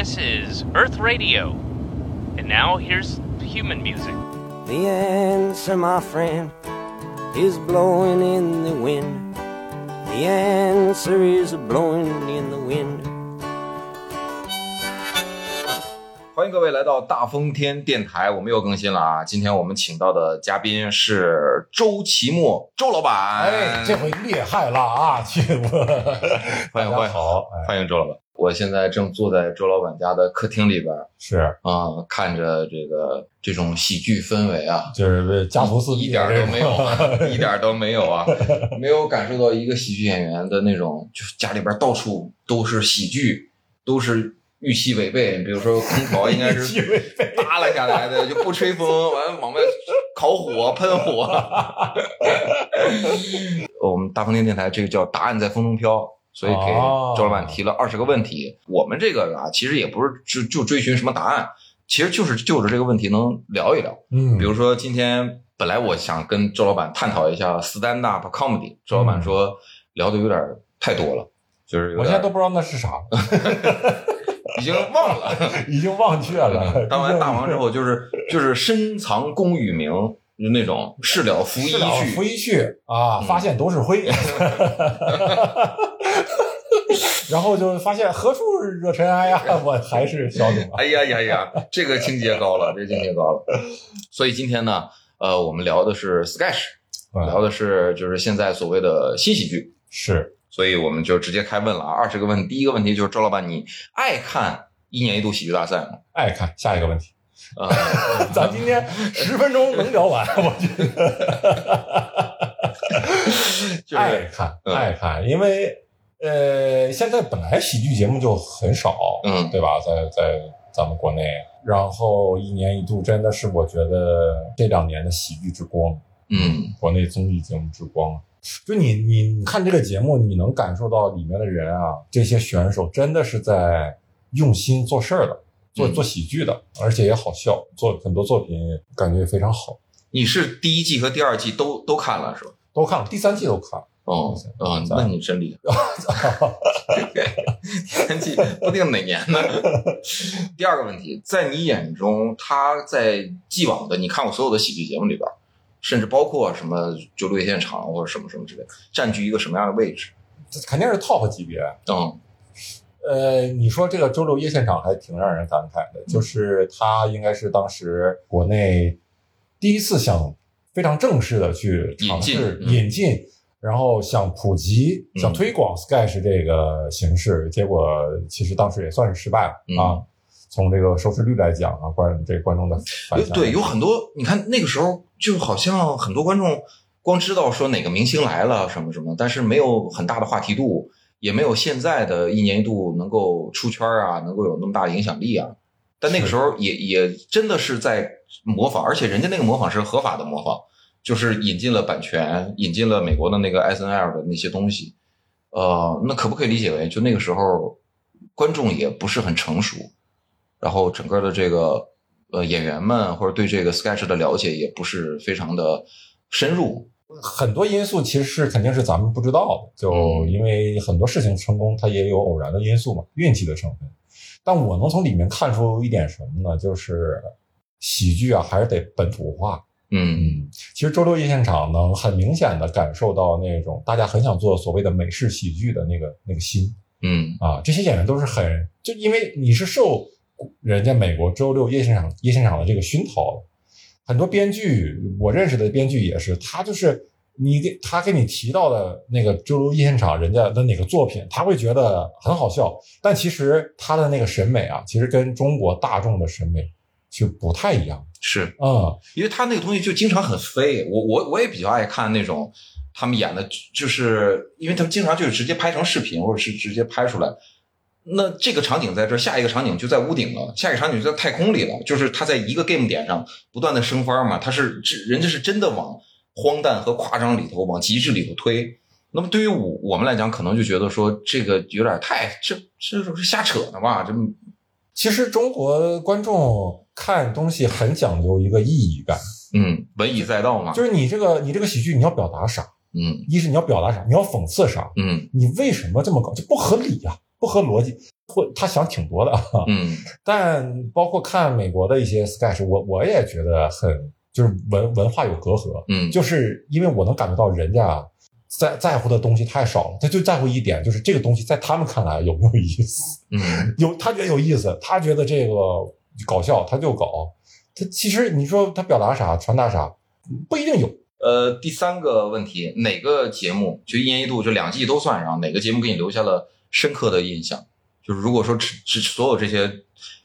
This is Earth Radio. And now here's human music. The answer, my friend, is blowing in the wind. The answer is blowing in the wind. 欢迎各位来到大风天电台，我们又更新了啊！今天我们请到的嘉宾是周奇墨，周老板。哎，这回厉害了啊！去我，欢迎欢迎大家好，哎，欢迎周老板。 我现在正坐在周老板家的客厅里边是啊、看着这个这种喜剧氛围啊，就是家徒四壁，一点儿都没有啊，一点儿都没有啊，没有感受到一个喜剧演员的那种，就是家里边到处都是喜剧，都是预期违背。比如说空调应该是耷拉下来的，就不吹风，完了往外烤火、喷火。我们大风天电台这个叫“答案在风中飘”，所以给哦周老板提了二十个问题。我们这个啊，其实也不是就就追寻什么答案，其实就是就着这个问题能聊一聊。嗯，比如说今天本来我想跟周老板探讨一下 stand up comedy，周老板说聊的有点太多了，就是我现在都不知道那是啥，已经忘了。已经忘却了。当完大王之后，就是就是深藏功与名，就那种事了拂衣去拂去。衣去啊，嗯发现都是灰。然后就发现何处惹尘埃呀？我还是小董啊。哎呀呀呀，这个境界高了，这个境界高了。所以今天呢，呃，我们聊的是 sketch，聊嗯的是就是现在所谓的新喜剧。是所以我们就直接开问了啊，二十个问题。第一个问题就是周老板，你爱看一年一度喜剧大赛吗？爱看下一个问题，呃，咱今天十分钟能聊完，我觉得。就爱看嗯爱看，因为呃，现在本来喜剧节目就很少，嗯对吧？在在咱们国内，然后一年一度真的是我觉得这两年的喜剧之光，嗯国内综艺节目之光。就你你你看这个节目，你能感受到里面的人啊，这些选手真的是在用心做事儿的，做嗯做喜剧的，而且也好笑，做很多作品感觉也非常好，你是第一季和第二季都都看了是吧？都看了，第三季都看了。哦，嗯，在那你真厉害。第三季不定哪年呢？第二个问题，在你眼中，他在既往的你看过所有的喜剧节目里边，甚至包括什么就六夜现场或者什么什么之类，占据一个什么样的位置？这肯定是 top 级别。嗯呃，你说这个周六夜现场还挺让人感慨的，就是他应该是当时国内第一次想非常正式的去尝试引进嗯引进，然后想普及、嗯想推广 sketch 这个形式，结果其实当时也算是失败了、嗯啊。从这个收视率来讲啊，观这观众的反响，对，有很多，你看那个时候就好像很多观众光知道说哪个明星来了什么什么，但是没有很大的话题度，也没有现在的一年一度能够出圈啊，能够有那么大的影响力啊。但那个时候也也真的是在模仿，而且人家那个模仿是合法的模仿，就是引进了版权，引进了美国的那个 S N L 的那些东西。呃，那可不可以理解为，就那个时候观众也不是很成熟，然后整个的这个呃演员们或者对这个 sketch 的了解也不是非常的深入。很多因素其实是肯定是咱们不知道的，就嗯因为很多事情成功，它也有偶然的因素嘛，运气的成分。但我能从里面看出一点什么呢？就是喜剧啊，还是得本土化。嗯嗯，其实周六夜现场能很明显的感受到那种大家很想做所谓的美式喜剧的那个那个心嗯啊，这些演员都是很就因为你是受人家美国周六夜现场夜现场的这个熏陶的，很多编剧我认识的编剧也是，他就是你给他给你提到的那个周六夜现场人家的哪个作品，他会觉得很好笑，但其实他的那个审美啊，其实跟中国大众的审美就不太一样。是嗯，因为他那个东西就经常很飞，我我我也比较爱看那种他们演的，就是因为他们经常就是直接拍成视频或者是直接拍出来。那这个场景在这儿，下一个场景就在屋顶了，下一个场景就在太空里了，就是他在一个 game 点上不断的升番嘛，他是这人家是真的往荒诞和夸张里头往极致里头推。那么对于我我们来讲，可能就觉得说这个有点太这这是瞎扯呢吧？这其实中国观众看东西很讲究一个意义感，嗯文以载道嘛，就是你这个你这个喜剧你要表达啥？嗯一是你要表达啥？你要讽刺啥？嗯你为什么这么搞？这不合理呀、不合逻辑。或他想挺多的，嗯 但包括看美国的一些 sketch，我我也觉得很就是文文化有隔阂，嗯，就是因为我能感觉到人家在在乎的东西太少了，他就在乎一点，就是这个东西在他们看来有没有意思，嗯有他觉得有意思，他觉得这个搞笑，他就搞。他其实你说他表达啥、传达啥，不一定有。呃，第三个问题，哪个节目就一年一度就两季都算上，哪个节目给你留下了深刻的印象？就是如果说只只所有这些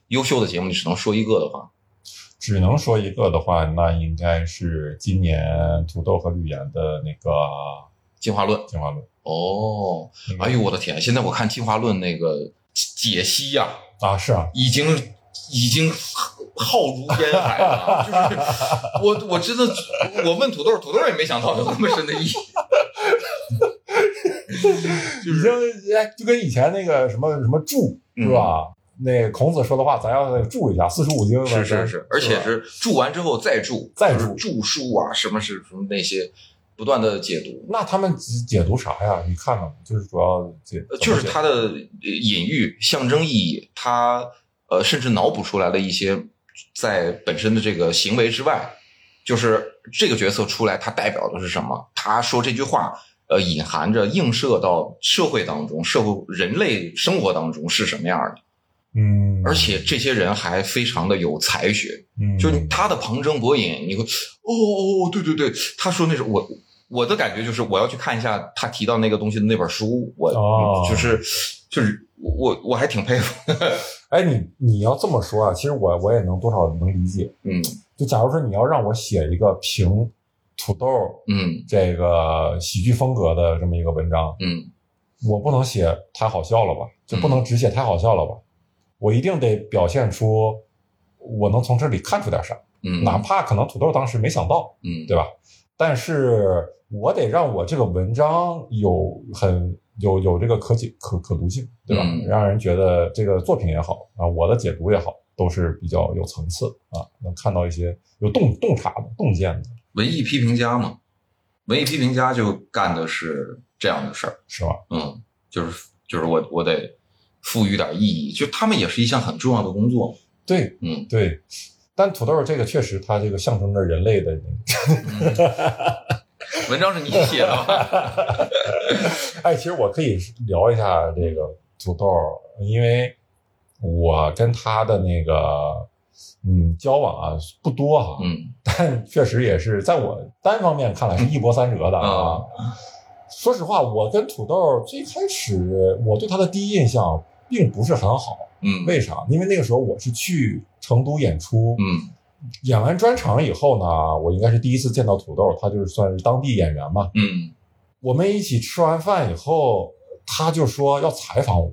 优秀的节目，你只能说一个的话，只能说一个的话，那应该是今年土豆和吕岩的那个进化论。进化论。哦，嗯哎呦我的天！现在我看进化论那个解析呀、啊，是啊，已经已经浩如烟海了。就是我我真的，我问土豆，土豆也没想到有那么深的意义。已经哎，就跟以前那个什么什么注是吧？那孔子说的话，咱要注一下，四书五经是是是，而且是注完之后再注，再就是注注书啊，什么是什么那些不断的解读，那他们解解读啥呀？你看了吗？就是主要解呃就是它的呃隐喻、象征意义，它呃甚至脑补出来的一些在本身的这个行为之外，就是这个角色出来，它代表的是什么？他说这句话，呃，隐含着映射到社会当中，社会人类生活当中是什么样的。嗯，而且这些人还非常的有才学，嗯，就是他的旁征博引，你会哦哦哦，对对对，他说那是我我的感觉就是我要去看一下他提到那个东西的那本书，我、哦就是就是我我还挺佩服，哎，你你要这么说啊，其实我我也能多少能理解。嗯就假如说你要让我写一个评土豆嗯这个喜剧风格的这么一个文章，嗯我不能写太好笑了吧？就不能只写太好笑了吧？我一定得表现出我能从这里看出点啥，嗯，哪怕可能土豆当时没想到，嗯对吧？但是我得让我这个文章有很有有这个可解可可读性，对吧？嗯让人觉得这个作品也好啊，我的解读也好，都是比较有层次啊，能看到一些有洞洞察的、洞见的，文艺批评家嘛，文艺批评家就干的是这样的事儿，是吧？嗯，就是就是我我得赋予点意义，就他们也是一项很重要的工作，对嗯对。但土豆这个确实，它这个象征着人类的那个文章是你写的吗？哎，其实我可以聊一下这个土豆，因为我跟他的那个嗯交往啊不多哈，嗯。但确实也是在我单方面看来是一波三折的啊。说实话，我跟土豆最开始我对他的第一印象并不是很好，嗯。为啥？因为那个时候我是去成都演出，嗯。演完专场以后呢，我应该是第一次见到土豆，他就是算是当地演员嘛。嗯。我们一起吃完饭以后，他就说要采访我，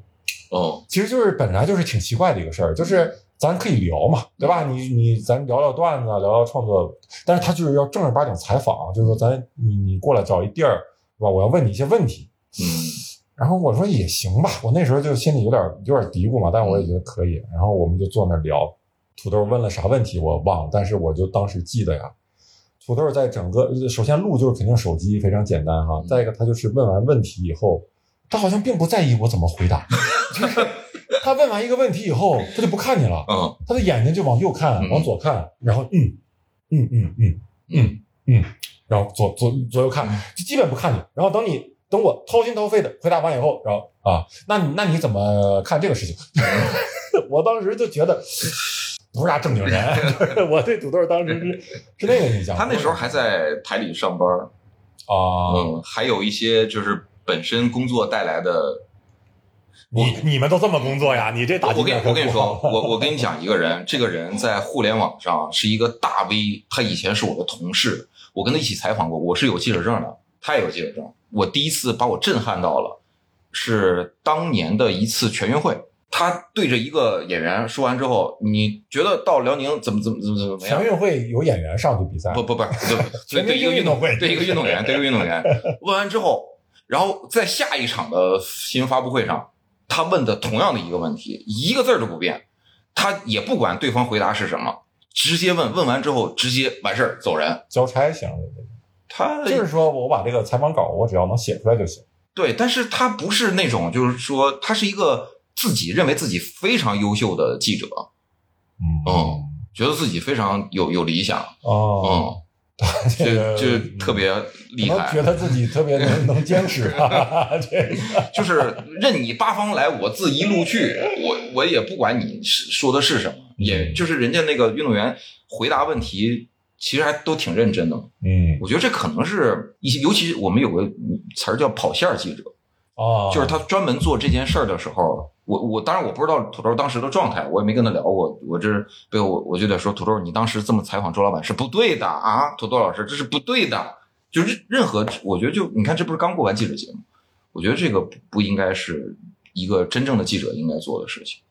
哦。其实就是本来就是挺奇怪的一个事儿，就是咱可以聊嘛，对吧？你你咱聊聊段子，聊聊创作，但是他就是要正儿八经采访，就是说咱你你过来找一地儿，是吧？我要问你一些问题。嗯 然后我说也行吧，我那时候就心里有点有点嘀咕嘛，但我也觉得可以。然后我们就坐那儿聊，土豆问了啥问题我忘了，但是我就当时记得呀。土豆在整个首先录就是肯定手机非常简单哈，再一个他就是问完问题以后，他好像并不在意我怎么回答，就是他问完一个问题以后，他就不看你了，嗯他的眼睛就往右看，嗯往左看，然后嗯嗯嗯嗯嗯嗯，然后左左左右看，就基本不看你。然后等你等我掏心掏肺的回答完以后，然后啊，那你那你怎么看这个事情？我当时就觉得不是啥正经人，我对土豆当时是是那个印象。他那时候还在台里上班，啊，嗯，还有一些就是本身工作带来的。你你们都这么工作呀？你这打击我跟你说，我我跟你讲一个人，这个人在互联网上是一个大 V，他以前是我的同事，我跟他一起采访过，我是有记者证的，他也有记者证。我第一次把我震撼到了，是当年的一次全运会，他对着一个演员说完之后，你觉得到辽宁怎么怎么怎么怎么样全？运会有演员上去比赛，不不不，对全 对一个运动会对一个运动员，对一个运动员。问完之后，然后在下一场的新闻发布会上，他问的同样的一个问题，一个字儿都不变，他也不管对方回答是什么，直接问，问完之后直接完事儿走人。交差型的，他就是说我把这个采访稿我只要能写出来就行。对，但是他不是那种，就是说他是一个自己认为自己非常优秀的记者，嗯嗯觉得自己非常有有理想，哦，嗯，这个就就特别厉害觉。得自己特别能 能坚持吧，这个 就是任你八方来，我自一路去，我我也不管你是说的是什么，也就是人家那个运动员回答问题，其实还都挺认真的。嗯我觉得这可能是一些，尤其我们有个词儿叫跑线儿记者，哦，就是他专门做这件事儿的时候，我我当然我不知道土豆当时的状态，我也没跟他聊过，我这被我我就得说土豆，你当时这么采访周老板是不对的啊，土豆老师这是不对的，就是任何我觉得就你看这不是刚过完记者节目，我觉得这个不不应该是一个真正的记者应该做的事情。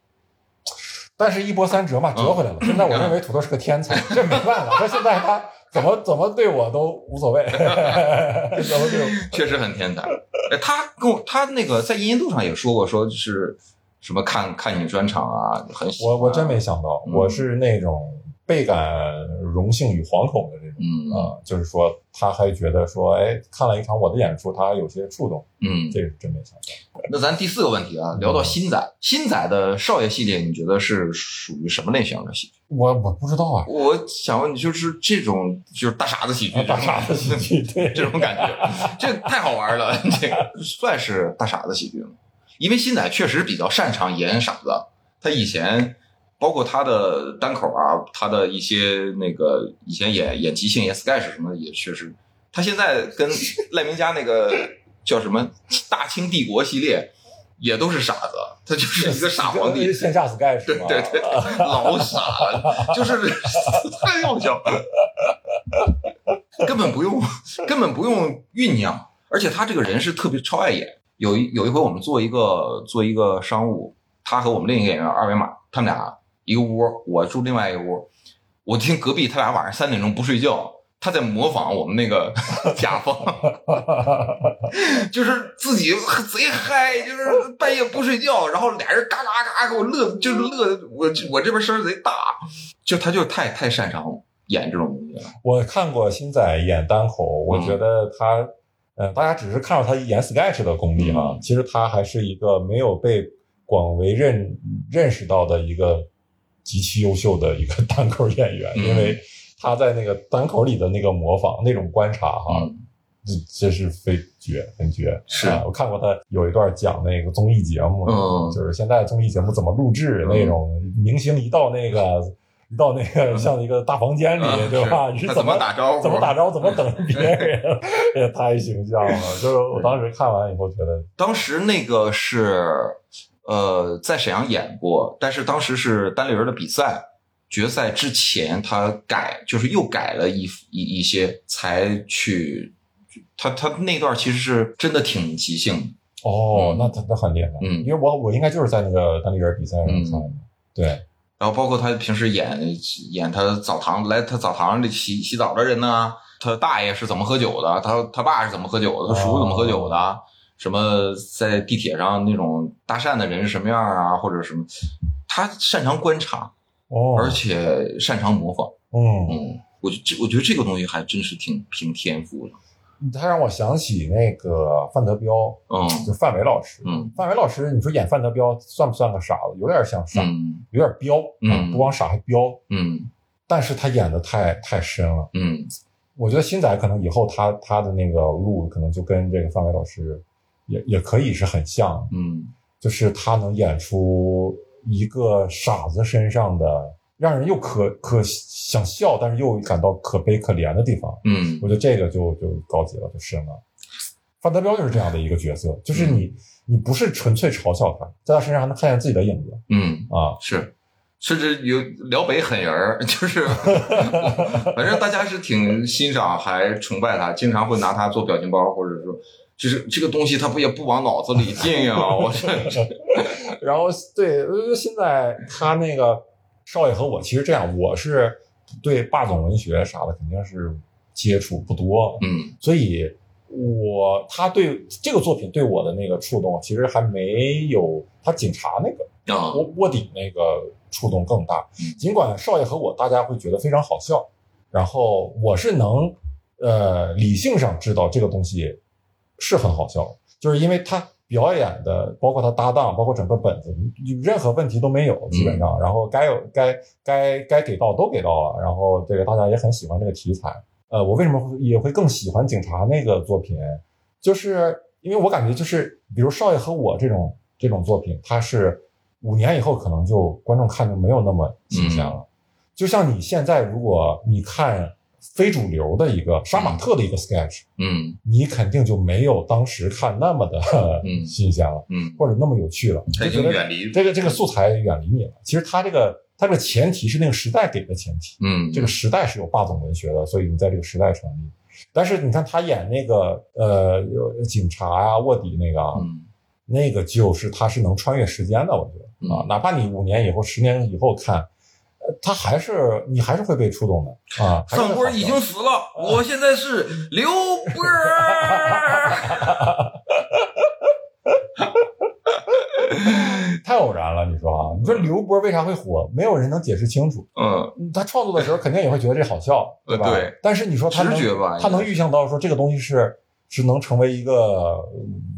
但是一波三折嘛，折回来了。现在我认为土豆是个天才，这没办法。他现在他怎么怎么对我都无所谓，怎么对我？确实很天才。哎，他跟我他那个在音音度上也说过，说是什么看看你专场啊，很喜欢我我真没想到，嗯我是那种倍感荣幸与惶恐的这种嗯啊、就是说他还觉得说，哎，看了一场我的演出，他还有些触动，嗯。这个是真没想到。那咱第四个问题啊，聊到新仔，新仔的少爷系列，你觉得是属于什么类型的喜剧？我我不知道啊，我想问你，就是这种就是大傻子喜剧，啊大傻子喜剧，对 这种感觉，这太好玩了。这个算是大傻子喜剧吗？因为新仔确实比较擅长演傻子，他以前包括他的单口啊，他的一些那个以前演演即兴、演 sketch 什么的，也确实。他现在跟赖明佳那个叫什么《大清帝国》系列，也都是傻子，他就是一个傻皇帝。线下 sketch 是吗？对对 对，老傻了，就是太要笑了，根本不用，根本不用酝酿，而且他这个人是特别超爱演。有一有一回我们做一个做一个商务，他和我们另一个演员二维码，他们俩一个屋，我住另外一个屋，我听隔壁他俩晚上三点钟不睡觉。他在模仿我们那个 甲方，就是自己贼嗨，就是半夜不睡觉，然后俩人嘎嘎嘎给我乐，就是乐的我我这边声儿贼大，就他就太太擅长演这种东西了。我看过星仔演单口，我嗯觉得他，呃，大家只是看到他演 sketch 的功力哈，嗯。其实他还是一个没有被广为认认识到的一个极其优秀的一个单口演员，嗯因为他在那个单口里的那个模仿、那种观察哈，嗯。这这是非绝，很绝。是。啊，我看过他有一段讲那个综艺节目，嗯。就是现在综艺节目怎么录制、嗯。那种，明星一到那个。一到那个像一个大房间里，嗯对吧？他你是怎么打招呼怎么打招呼？怎么等 别人？也太形象了。就是我当时看完以后觉得，当时那个是呃在沈阳演过，但是当时是单立人的比赛决赛之前，他改就是又改了一一一些，才去。他他那段其实是真的挺即兴的，哦嗯，那他他很厉害。嗯因为我我应该就是在那个单立人比赛上看的。对，然后包括他平时演演他澡堂来他澡堂里洗洗澡的人呢，他大爷是怎么喝酒的，他他爸是怎么喝酒的，他叔怎么喝酒的，什么在地铁上那种搭讪的人是什么样啊，或者什么，他擅长观察，哦，而且擅长模仿。嗯，嗯，我觉这我觉得这个东西还真是挺凭天赋的。他让我想起那个范德彪，嗯就范伟老师。嗯范伟老师，你说演范德彪算不算个傻子？有点像傻，嗯有点彪，嗯啊不光傻还彪。嗯但是他演的太太深了。嗯我觉得新仔可能以后他他的那个路可能就跟这个范伟老师也也可以是很像，嗯就是他能演出一个傻子身上的让人又可可想笑，但是又感到可悲可怜的地方。嗯我觉得这个就就高级了，就深了。范德彪就是这样的一个角色，就是你你不是纯粹嘲笑他，在他身上还能看见自己的影子嗯，啊。是。甚至有辽北狠人儿，就是，反正大家是挺欣赏还崇拜他，经常会拿他做表情包，或者说，就是这个东西他不也不往脑子里进呀、我这 然后对，呃现在他那个少爷和我其实这样，我是对霸总文学啥的肯定是接触不多，嗯所以我他对这个作品对我的那个触动，其实还没有他警察那个啊卧卧底那个触动更大嗯。尽管少爷和我大家会觉得非常好笑，然后我是能呃理性上知道这个东西是很好笑的，就是因为他。表演的，包括他搭档，包括整个本子，就任何问题都没有，基本上。然后该有该该该给到都给到了，然后这个大家也很喜欢这个题材。呃，我为什么会也会更喜欢警察那个作品，就是因为我感觉就是，比如少爷和我这种这种作品，它是五年以后可能就观众看就没有那么新鲜了。就像你现在如果你看非主流的一个杀马特的一个 sketch，嗯。你肯定就没有当时看那么的嗯。新鲜了，嗯，或者那么有趣了。就远离这个这个素材远离你了。其实它这个它这个前提是那个时代给的前提，嗯。这个时代是有霸总文学的，所以你在这个时代成立。但是你看他演那个呃有警察呀、卧底那个啊，嗯。那个就是他是能穿越时间的，我觉得啊嗯，哪怕你五年以后、十年以后看，呃，他还是你还是会被触动的啊。还是范波已经死了，我现在是刘波儿。太偶然了，你说啊？你说刘波为啥会火？没有人能解释清楚。嗯，他创作的时候肯定也会觉得这好笑，对吧？但是你说他能直觉吧他能预想到说这个东西是是能成为一个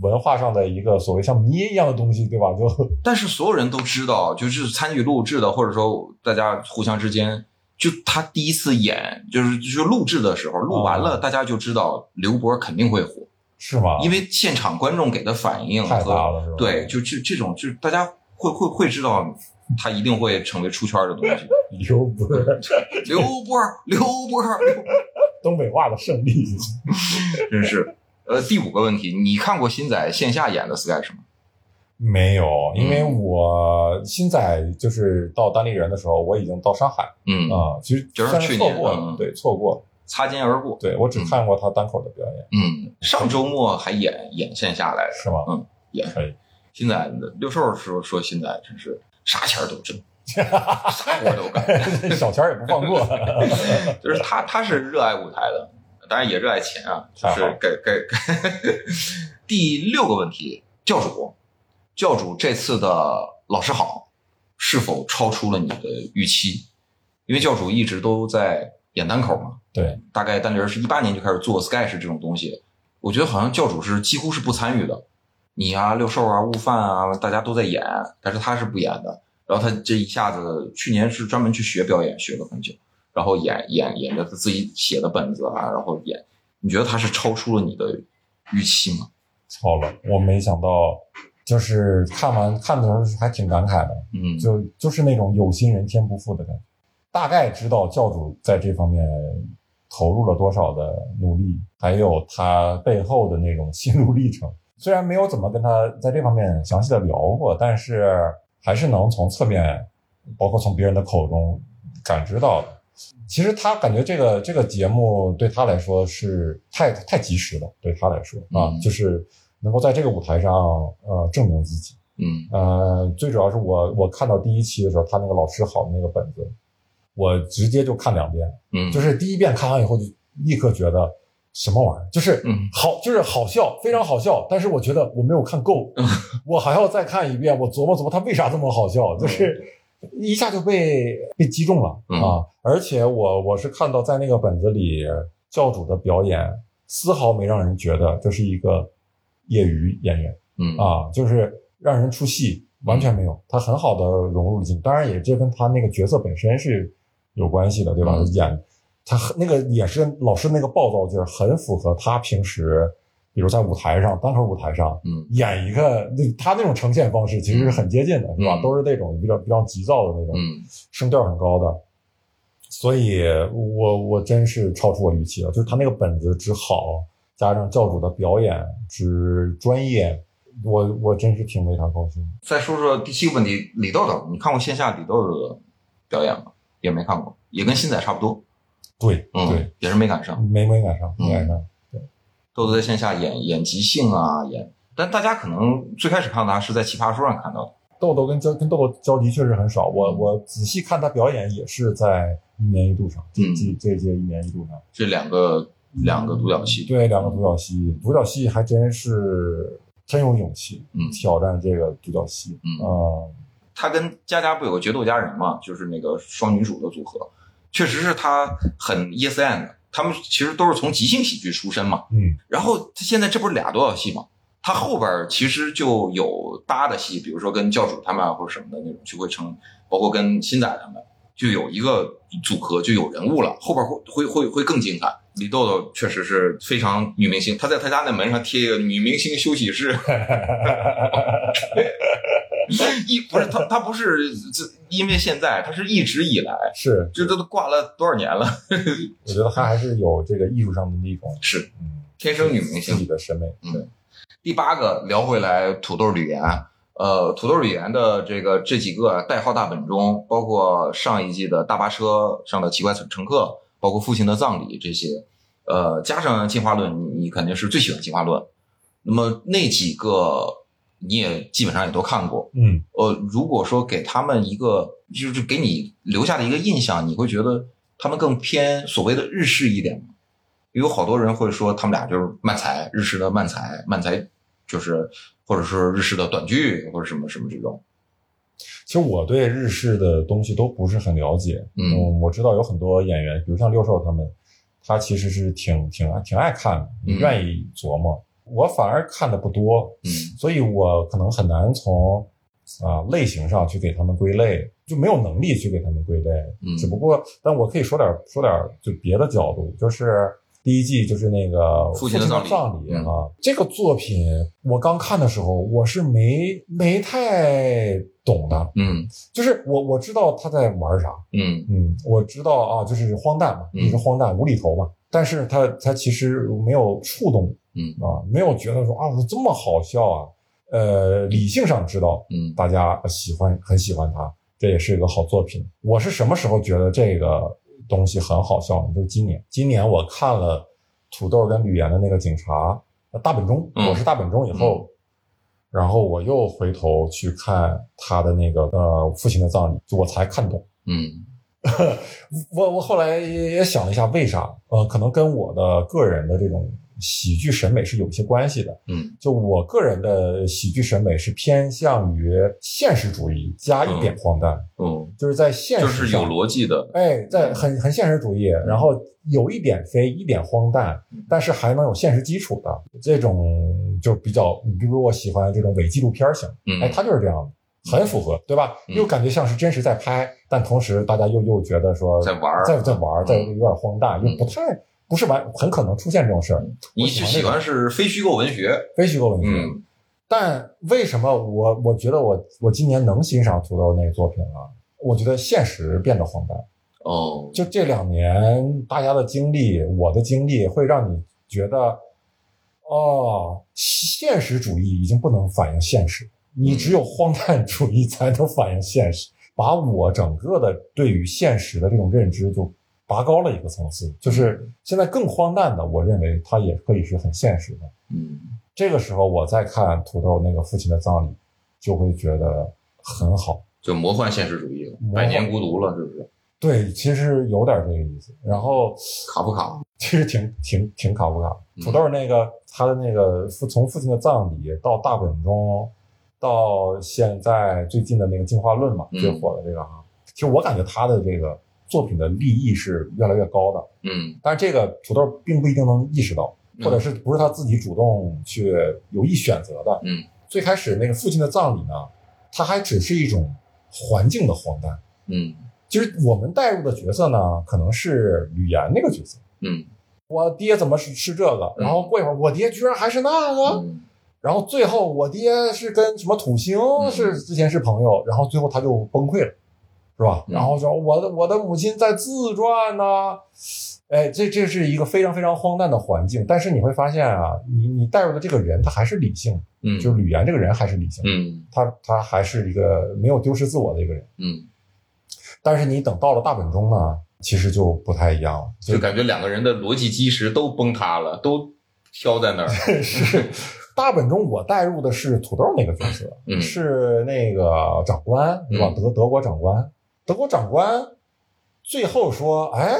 文化上的一个所谓像迷一样的东西，对吧？就 但是所有人都知道，就是参与录制的，或者说大家互相之间，就他第一次演，就是就是录制的时候，录完了，嗯大家就知道刘波肯定会火，是吗？因为现场观众给的反应太大了，是吧？对，就这这种，就是大家会会会知道，他一定会成为出圈的东西。刘波，刘波，刘波 东北话的胜利，真是。呃，第五个问题，你看过新仔线下演的 sketch 吗？没有，因为嗯我新仔就是到单立人的时候，我已经到上海嗯，啊、其实就是错过了，嗯对，错过了。擦肩而过。对我只看过他单口的表演，嗯，上周末还演演线下来着。是吗？嗯，演可以。新仔六兽说说新仔真是啥钱都挣，啥活都干，小钱也不放过。就是他他是热爱舞台的，当然也热爱钱啊，就是太好该该该。第六个问题，教主，教主这次的老师好是否超出了你的预期？因为教主一直都在演单口嘛，对，大概单立人是一八年就开始做 sketch 这种东西，我觉得好像教主是几乎是不参与的。你啊，六兽啊，悟饭啊，大家都在演，但是他是不演的。然后他这一下子，去年是专门去学表演，学了很久，然后演演演着他自己写的本子啊，然后演。你觉得他是超出了你的预期吗？超了，我没想到，就是看完看的时候还挺感慨的，嗯，就就是那种有心人天不负的感觉。大概知道教主在这方面投入了多少的努力，还有他背后的那种心路历程。虽然没有怎么跟他在这方面详细的聊过，但是还是能从侧面，包括从别人的口中感知到的。其实他感觉这个这个节目对他来说是太太及时了，对他来说啊，嗯。就是能够在这个舞台上呃证明自己。嗯。呃，最主要是我我看到第一期的时候，他那个老师好的那个本子，我直接就看两遍，嗯，就是第一遍看完以后就立刻觉得什么玩意儿，就是嗯好，就是好笑，非常好笑，但是我觉得我没有看够，我还要再看一遍，我琢磨琢磨他为啥这么好笑，就是一下就被被击中了嗯啊！而且我我是看到在那个本子里，教主的表演丝毫没让人觉得这是一个业余演员。嗯啊，就是让人出戏，完全没有，他很好的融入了进，当然也这跟他那个角色本身是有关系的，对吧？嗯演他很那个也是老师那个暴躁劲儿，很符合他平时，比如在舞台上单口舞台上嗯演一个，那他那种呈现方式其实是很接近的，是吧？嗯都是那种比较比较急躁的那种，嗯声调很高的，所以我我真是超出我预期了。就是他那个本子之好，加上教主的表演之专业，我我真是挺为他高兴。再说说第七个问题，李豆豆，你看过线下李豆豆的表演吗？也没看过，也跟新仔差不多，对、嗯，对，，也是没赶上。没没赶上，没赶上。豆豆在线下演演即兴啊，演，但大家可能最开始看到他是在奇葩说上看到的。豆豆跟交跟豆豆交集确实很少，我我仔细看他表演也是在一年一度上，这嗯。这这届一年一度上。这两个两个独角戏，对，两个独角戏，独角戏还真是真有勇气，嗯挑战这个独角戏，嗯。啊。他跟佳佳不有个决斗佳人嘛，就是那个双女主的组合，确实是他很 yes and，他们其实都是从即兴喜剧出身嘛。嗯，然后他现在这不是俩独角戏嘛，他后边其实就有搭的戏，比如说跟教主他们啊或者什么的那种，就会成，包括跟新仔他们，就有一个组合，就有人物了，后边会会会会更精彩。李豆豆确实是非常女明星，她在她家那门上贴一个女明星休息室，一不是他，他不是这因为现在，他是一直以来，是，这都挂了多少年了，我觉得他还是有这个艺术上的那种，是嗯，天生女明星自己。的审美，嗯对，第八个聊回来，土豆吕岩，呃，土豆吕岩的这个这几个代号大本钟，包括上一季的大巴车上的奇怪乘客，包括父亲的葬礼这些，呃，加上进化论，你你肯定是最喜欢进化论。那么那几个你也基本上也都看过，嗯，呃，如果说给他们一个，就是给你留下的一个印象，你会觉得他们更偏所谓的日式一点吗？有好多人会说他们俩就是漫才，日式的漫才，漫才就是或者是日式的短剧或者什么什么这种。其实我对日式的东西都不是很了解，嗯我知道有很多演员，比如像六兽他们，他其实是挺挺挺爱看的，嗯愿意琢磨。我反而看的不多，嗯。所以我可能很难从啊、类型上去给他们归类，就没有能力去给他们归类。嗯。只不过，但我可以说点说点就别的角度，就是第一季就是那个父亲的葬葬礼嗯啊，这个作品我刚看的时候，我是没没太懂的，嗯。就是我我知道他在玩啥，嗯。嗯，我知道啊，就是荒诞嘛，嗯。一直荒诞无厘头嘛，但是他他其实没有触动嗯啊，没有觉得说啊这么好笑啊，呃，理性上知道嗯大家喜欢很喜欢他，这也是一个好作品。我是什么时候觉得这个东西很好笑呢？就是今年，今年我看了土豆跟吕岩的那个警察呃大本钟，嗯我是大本钟以后。然后我又回头去看他的那个呃父亲的葬礼，就我才看懂。嗯 我我后来也也想了一下，为啥？呃，可能跟我的个人的这种喜剧审美是有一些关系的。嗯就我个人的喜剧审美是偏向于现实主义加一点荒诞，嗯，就是在现实就是有，逻辑的。哎，在很很现实主义，然后有一点飞，一点荒诞，但是还能有现实基础的这种，就比较，你比如我喜欢这种伪纪录片型，嗯哎，它就是这样的。很符合，对吧？嗯又感觉像是真实在拍，但同时大家又又觉得说在玩在在玩，在嗯有点荒诞，又不太不是完，很可能出现这种事儿。你我这种喜喜欢是非虚构文学。非虚构文学，嗯但为什么我我觉得我我今年能欣赏土豆那个作品了？我觉得现实变得荒诞。哦，就这两年大家的经历，我的经历会让你觉得，哦，现实主义已经不能反映现实，你只有荒诞主义才能反映现实，把我整个的对于现实的这种认知就拔高了一个层次。就是现在更荒诞的，我认为它也可以是很现实的。嗯这个时候我再看土豆那个父亲的葬礼，就会觉得很好。就魔幻现实主义了，百年孤独了，是不是？对，其实有点这个意思。然后卡夫卡。其实挺挺挺卡夫卡。嗯土豆那个他的那个父从父亲的葬礼到大本钟，到现在最近的那个进化论嘛，嗯最火的这个哈，其实我感觉他的这个作品的立意是越来越高的，嗯但是这个土豆并不一定能意识到，嗯或者是不是他自己主动去有意选择的。嗯最开始那个父亲的葬礼呢，它还只是一种环境的荒诞。嗯其实我们带入的角色呢，可能是吕岩那个角色。嗯我爹怎么是是这个？嗯然后过一会儿，我爹居然还是那个。嗯然后最后，我爹是跟什么土星嗯是之前是朋友，然后最后他就崩溃了，是吧？嗯然后说我的我的母亲在自传呐、哎，这这是一个非常非常荒诞的环境。但是你会发现啊，你你带入的这个人他还是理性，嗯，就是吕岩这个人还是理性，嗯他他还是一个没有丢失自我的一个人。嗯，但是你等到了大本钟呢，其实就不太一样了，就感觉两个人的逻辑基石都崩塌了，都飘在那儿。是大本钟，我带入的是土豆那个角色，嗯。是那个长官，是吧？嗯。德德国长官，德国长官最后说：“哎，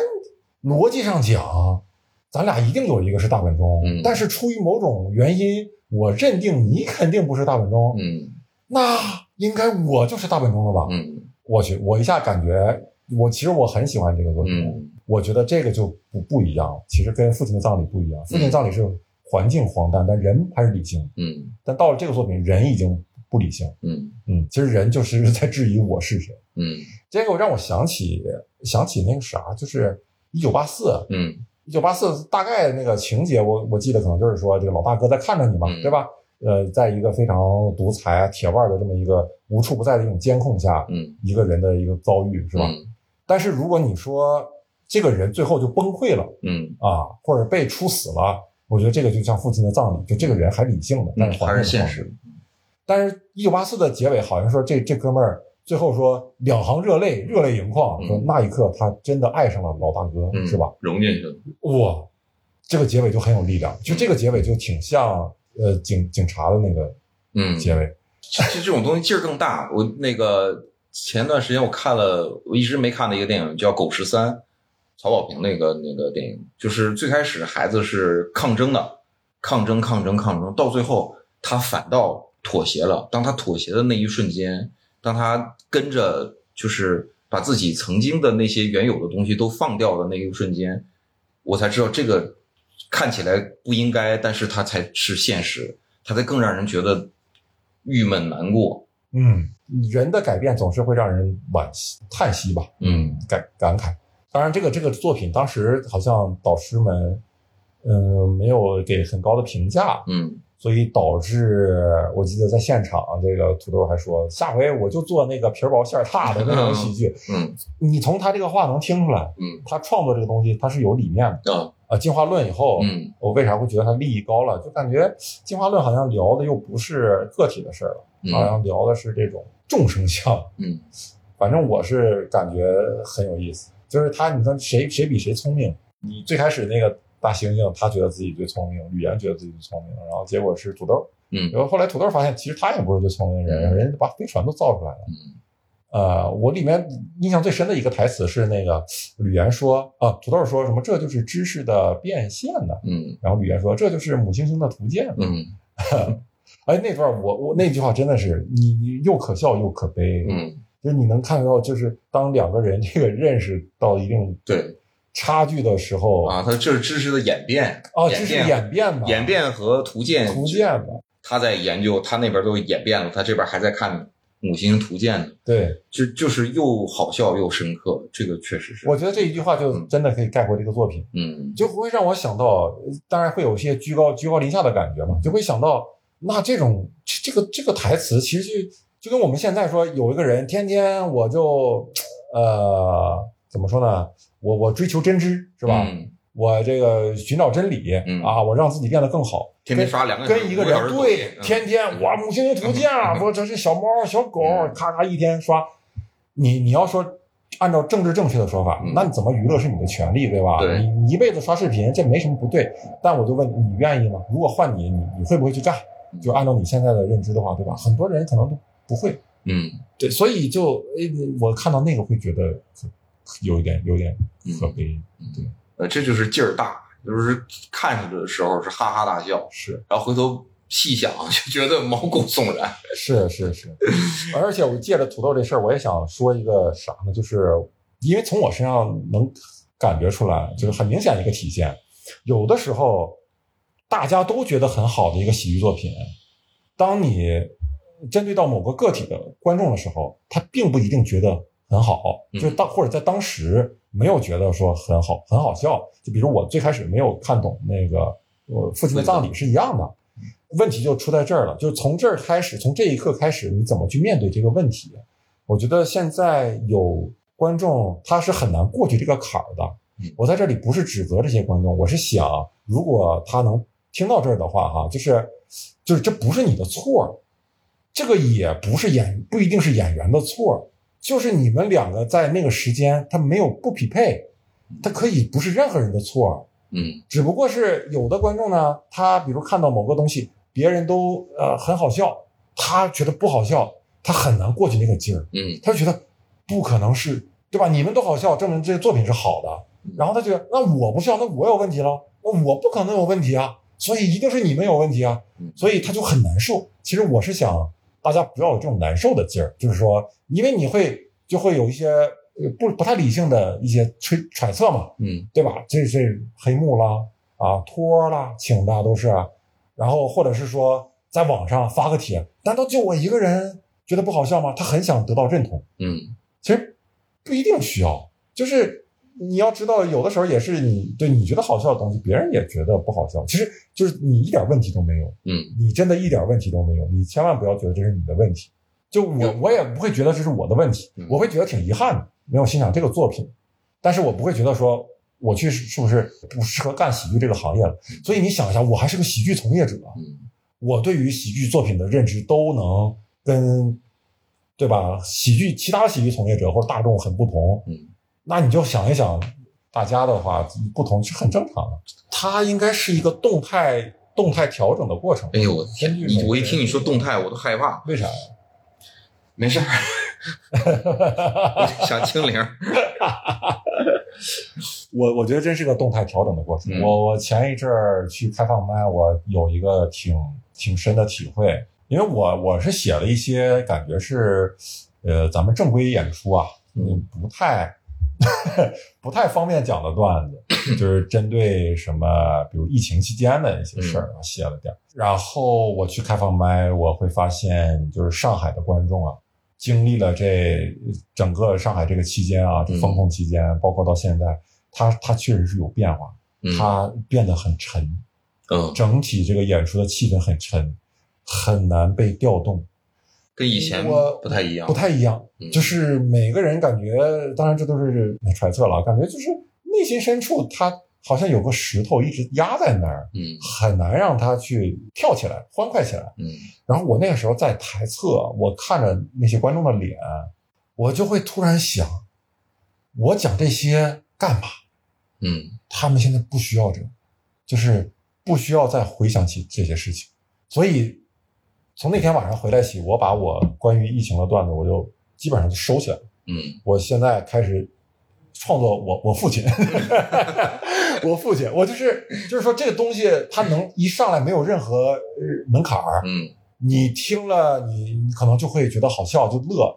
逻辑上讲，咱俩一定有一个是大本钟，嗯。但是出于某种原因，我认定你肯定不是大本钟，嗯。那应该我就是大本钟了吧？”嗯。我去，我一下感觉，我其实我很喜欢这个作品，嗯。我觉得这个就不不一样，其实跟父亲的葬礼不一样。父亲的葬礼是环境荒诞，但人还是理性。嗯但到了这个作品，人已经不理性。嗯嗯，其实人就是在质疑我是谁。嗯这个让我想起想起那个啥，就是一九八四。嗯一九八四大概那个情节我，我记得可能就是说，这个老大哥在看着你嘛，嗯对吧？呃，在一个非常独裁啊、铁腕的这么一个无处不在的一种监控下，嗯，一个人的一个遭遇，是吧？嗯但是如果你说这个人最后就崩溃了嗯啊，或者被处死了，我觉得这个就像父亲的葬礼，就这个人还理性的，但嗯，是还是现实。但是，一九八四的结尾好像说这这哥们儿最后说两行热泪，热泪盈眶，嗯说那一刻他真的爱上了老大哥，嗯，是吧？？融进去了。哇，这个结尾就很有力量，就这个结尾就挺像呃警警察的那个嗯，结尾，其实这种东西劲儿更大。我那个前段时间我看了，我一直没看的一个电影叫《狗十三》，曹保平那个那个电影，就是最开始孩子是抗争的，抗争抗争抗争，到最后他反倒妥协了。当他妥协的那一瞬间，当他跟着就是把自己曾经的那些原有的东西都放掉的那一瞬间，我才知道这个看起来不应该，但是它才是现实，它才更让人觉得郁闷难过。嗯，人的改变总是会让人惋惜、叹息吧，嗯，感感慨。当然，这个这个作品当时好像导师们，嗯、没有给很高的评价，嗯所以导致我记得在现场，这个土豆还说，下回我就做那个皮儿薄馅儿大的那种喜剧。嗯你从他这个话能听出来，嗯他创作这个东西他是有理念的。啊啊，进化论以后，嗯我为啥会觉得他利益高了？就感觉进化论好像聊的又不是个体的事儿了，好嗯像聊的是这种众生相。嗯反正我是感觉很有意思，就是他，你说谁谁比谁聪明？你最开始那个大猩猩，他觉得自己最聪明，吕岩觉得自己最聪明，然后结果是土豆，嗯然后后来土豆发现其实他也不是最聪明的人，嗯人家把飞船都造出来了。嗯呃，我里面印象最深的一个台词是那个吕岩说啊，土豆说什么这就是知识的变现呢？嗯然后吕岩说这就是母猩猩的图鉴。嗯 哎，那段我我那句话真的是你你又可笑又可悲，嗯，就是你能看到，就是当两个人 这个认识到一定对。差距的时候啊，它这是知识的演变哦，这是变演变吧，演变和图鉴图鉴嘛，他在研究，他那边都演变了，他这边还在看母猩猩图鉴呢，对，就就是又好笑又深刻，这个确实是，我觉得这一句话就真的可以概括这个作品，嗯。就会让我想到，当然会有一些居高居高临下的感觉嘛，就会想到，那这种这这个这个台词其实就就跟我们现在说，有一个人天天我就呃怎么说呢，我我追求真知是吧？嗯我这个寻找真理、嗯啊，我让自己变得更好。天天刷两个跟一个人对天天哇母猩猩图鉴啊，我这是小猫小狗，嗯咔咔一天刷。你你要说按照政治正确的说法，嗯那你怎么娱乐是你的权利，对吧？对你你一辈子刷视频，这没什么不对。但我就问你，你愿意吗？如果换你，你你会不会去干？就按照你现在的认知的话，对吧？很多人可能都不会。嗯对，所以就诶，我看到那个会觉得有一点有点可悲。呃，这就是劲儿大，就是看着的时候是哈哈大笑，是然后回头细想 就觉得毛骨悚然。是是是，而且我借着土豆这事儿，我也想说一个啥呢？就是因为从我身上能感觉出来，就是很明显的一个体现。有的时候大家都觉得很好的一个喜剧作品，当你针对到某个个体的观众的时候，他并不一定觉得很好，嗯就是当或者在当时没有觉得说很好很好笑。就比如我最开始没有看懂那个我父亲的葬礼是一样的。问题就出在这儿了，就是从这儿开始，从这一刻开始，你怎么去面对这个问题？我觉得现在有观众他是很难过去这个坎儿的嗯。我在这里不是指责这些观众，我是想，如果他能听到这儿的话，哈，就是就是这不是你的错，这个也不是演不一定是演员的错，就是你们两个在那个时间他没有不匹配，他可以不是任何人的错，嗯只不过是有的观众呢，他比如看到某个东西，别人都呃很好笑，他觉得不好笑，他很难过去那个劲儿，嗯他就觉得不可能是对吧？你们都好笑，证明这个作品是好的。然后他觉得那我不笑，那我有问题了，那我不可能有问题啊，所以一定是你们有问题啊嗯，所以他就很难受。其实我是想大家不要有这种难受的劲儿，就是说，因为你会就会有一些呃不不太理性的一些揣揣测嘛，嗯对吧？这是黑幕啦，啊，托啦，请的都是，然后或者是说在网上发个帖，难道就我一个人觉得不好笑吗？他很想得到认同，嗯其实不一定需要，就是你要知道，有的时候也是你对你觉得好笑的东西，别人也觉得不好笑，其实就是你一点问题都没有，嗯。你真的一点问题都没有，你千万不要觉得这是你的问题。就我我也不会觉得这是我的问题嗯，我会觉得挺遗憾的，没有欣赏这个作品，但是我不会觉得说我去是不是不适合干喜剧这个行业了。所以你想一下，我还是个喜剧从业者，嗯。我对于喜剧作品的认知都能跟对吧喜剧其他喜剧从业者或者大众很不同，嗯，那你就想一想，大家的话不同是很正常的，它应该是一个动态动态调整的过程。哎呦我天，我一听你说动态，我都害怕。为啥呀？没事 想清零。我我觉得真是个动态调整的过程。嗯我我前一阵儿去开放麦，我有一个挺挺深的体会，因为我我是写了一些感觉是，呃，咱们正规演出啊，嗯，不太 不太方便讲的段子，就是针对什么，比如疫情期间的一些事儿啊，写了点儿。然后我去开放麦，我会发现，就是上海的观众啊，经历了这整个上海这个期间啊，这封控期间，包括到现在，他他确实是有变化，嗯。他变得很沉，嗯，整体这个演出的气氛很沉，很难被调动，跟以前我不太一样。不太一样嗯。就是每个人感觉，当然这都是揣测了，感觉就是内心深处他好像有个石头一直压在那儿，嗯很难让他去跳起来、欢快起来。嗯然后我那个时候在台侧，我看着那些观众的脸，我就会突然想，我讲这些干嘛？嗯他们现在不需要这个，就是不需要再回想起这些事情。所以从那天晚上回来起，我把我关于疫情的段子，我就基本上就收起来了。嗯我现在开始创作我我父亲，我父亲，我就是就是说这个东西它能一上来没有任何呃门槛儿，嗯你听了你你可能就会觉得好笑就乐，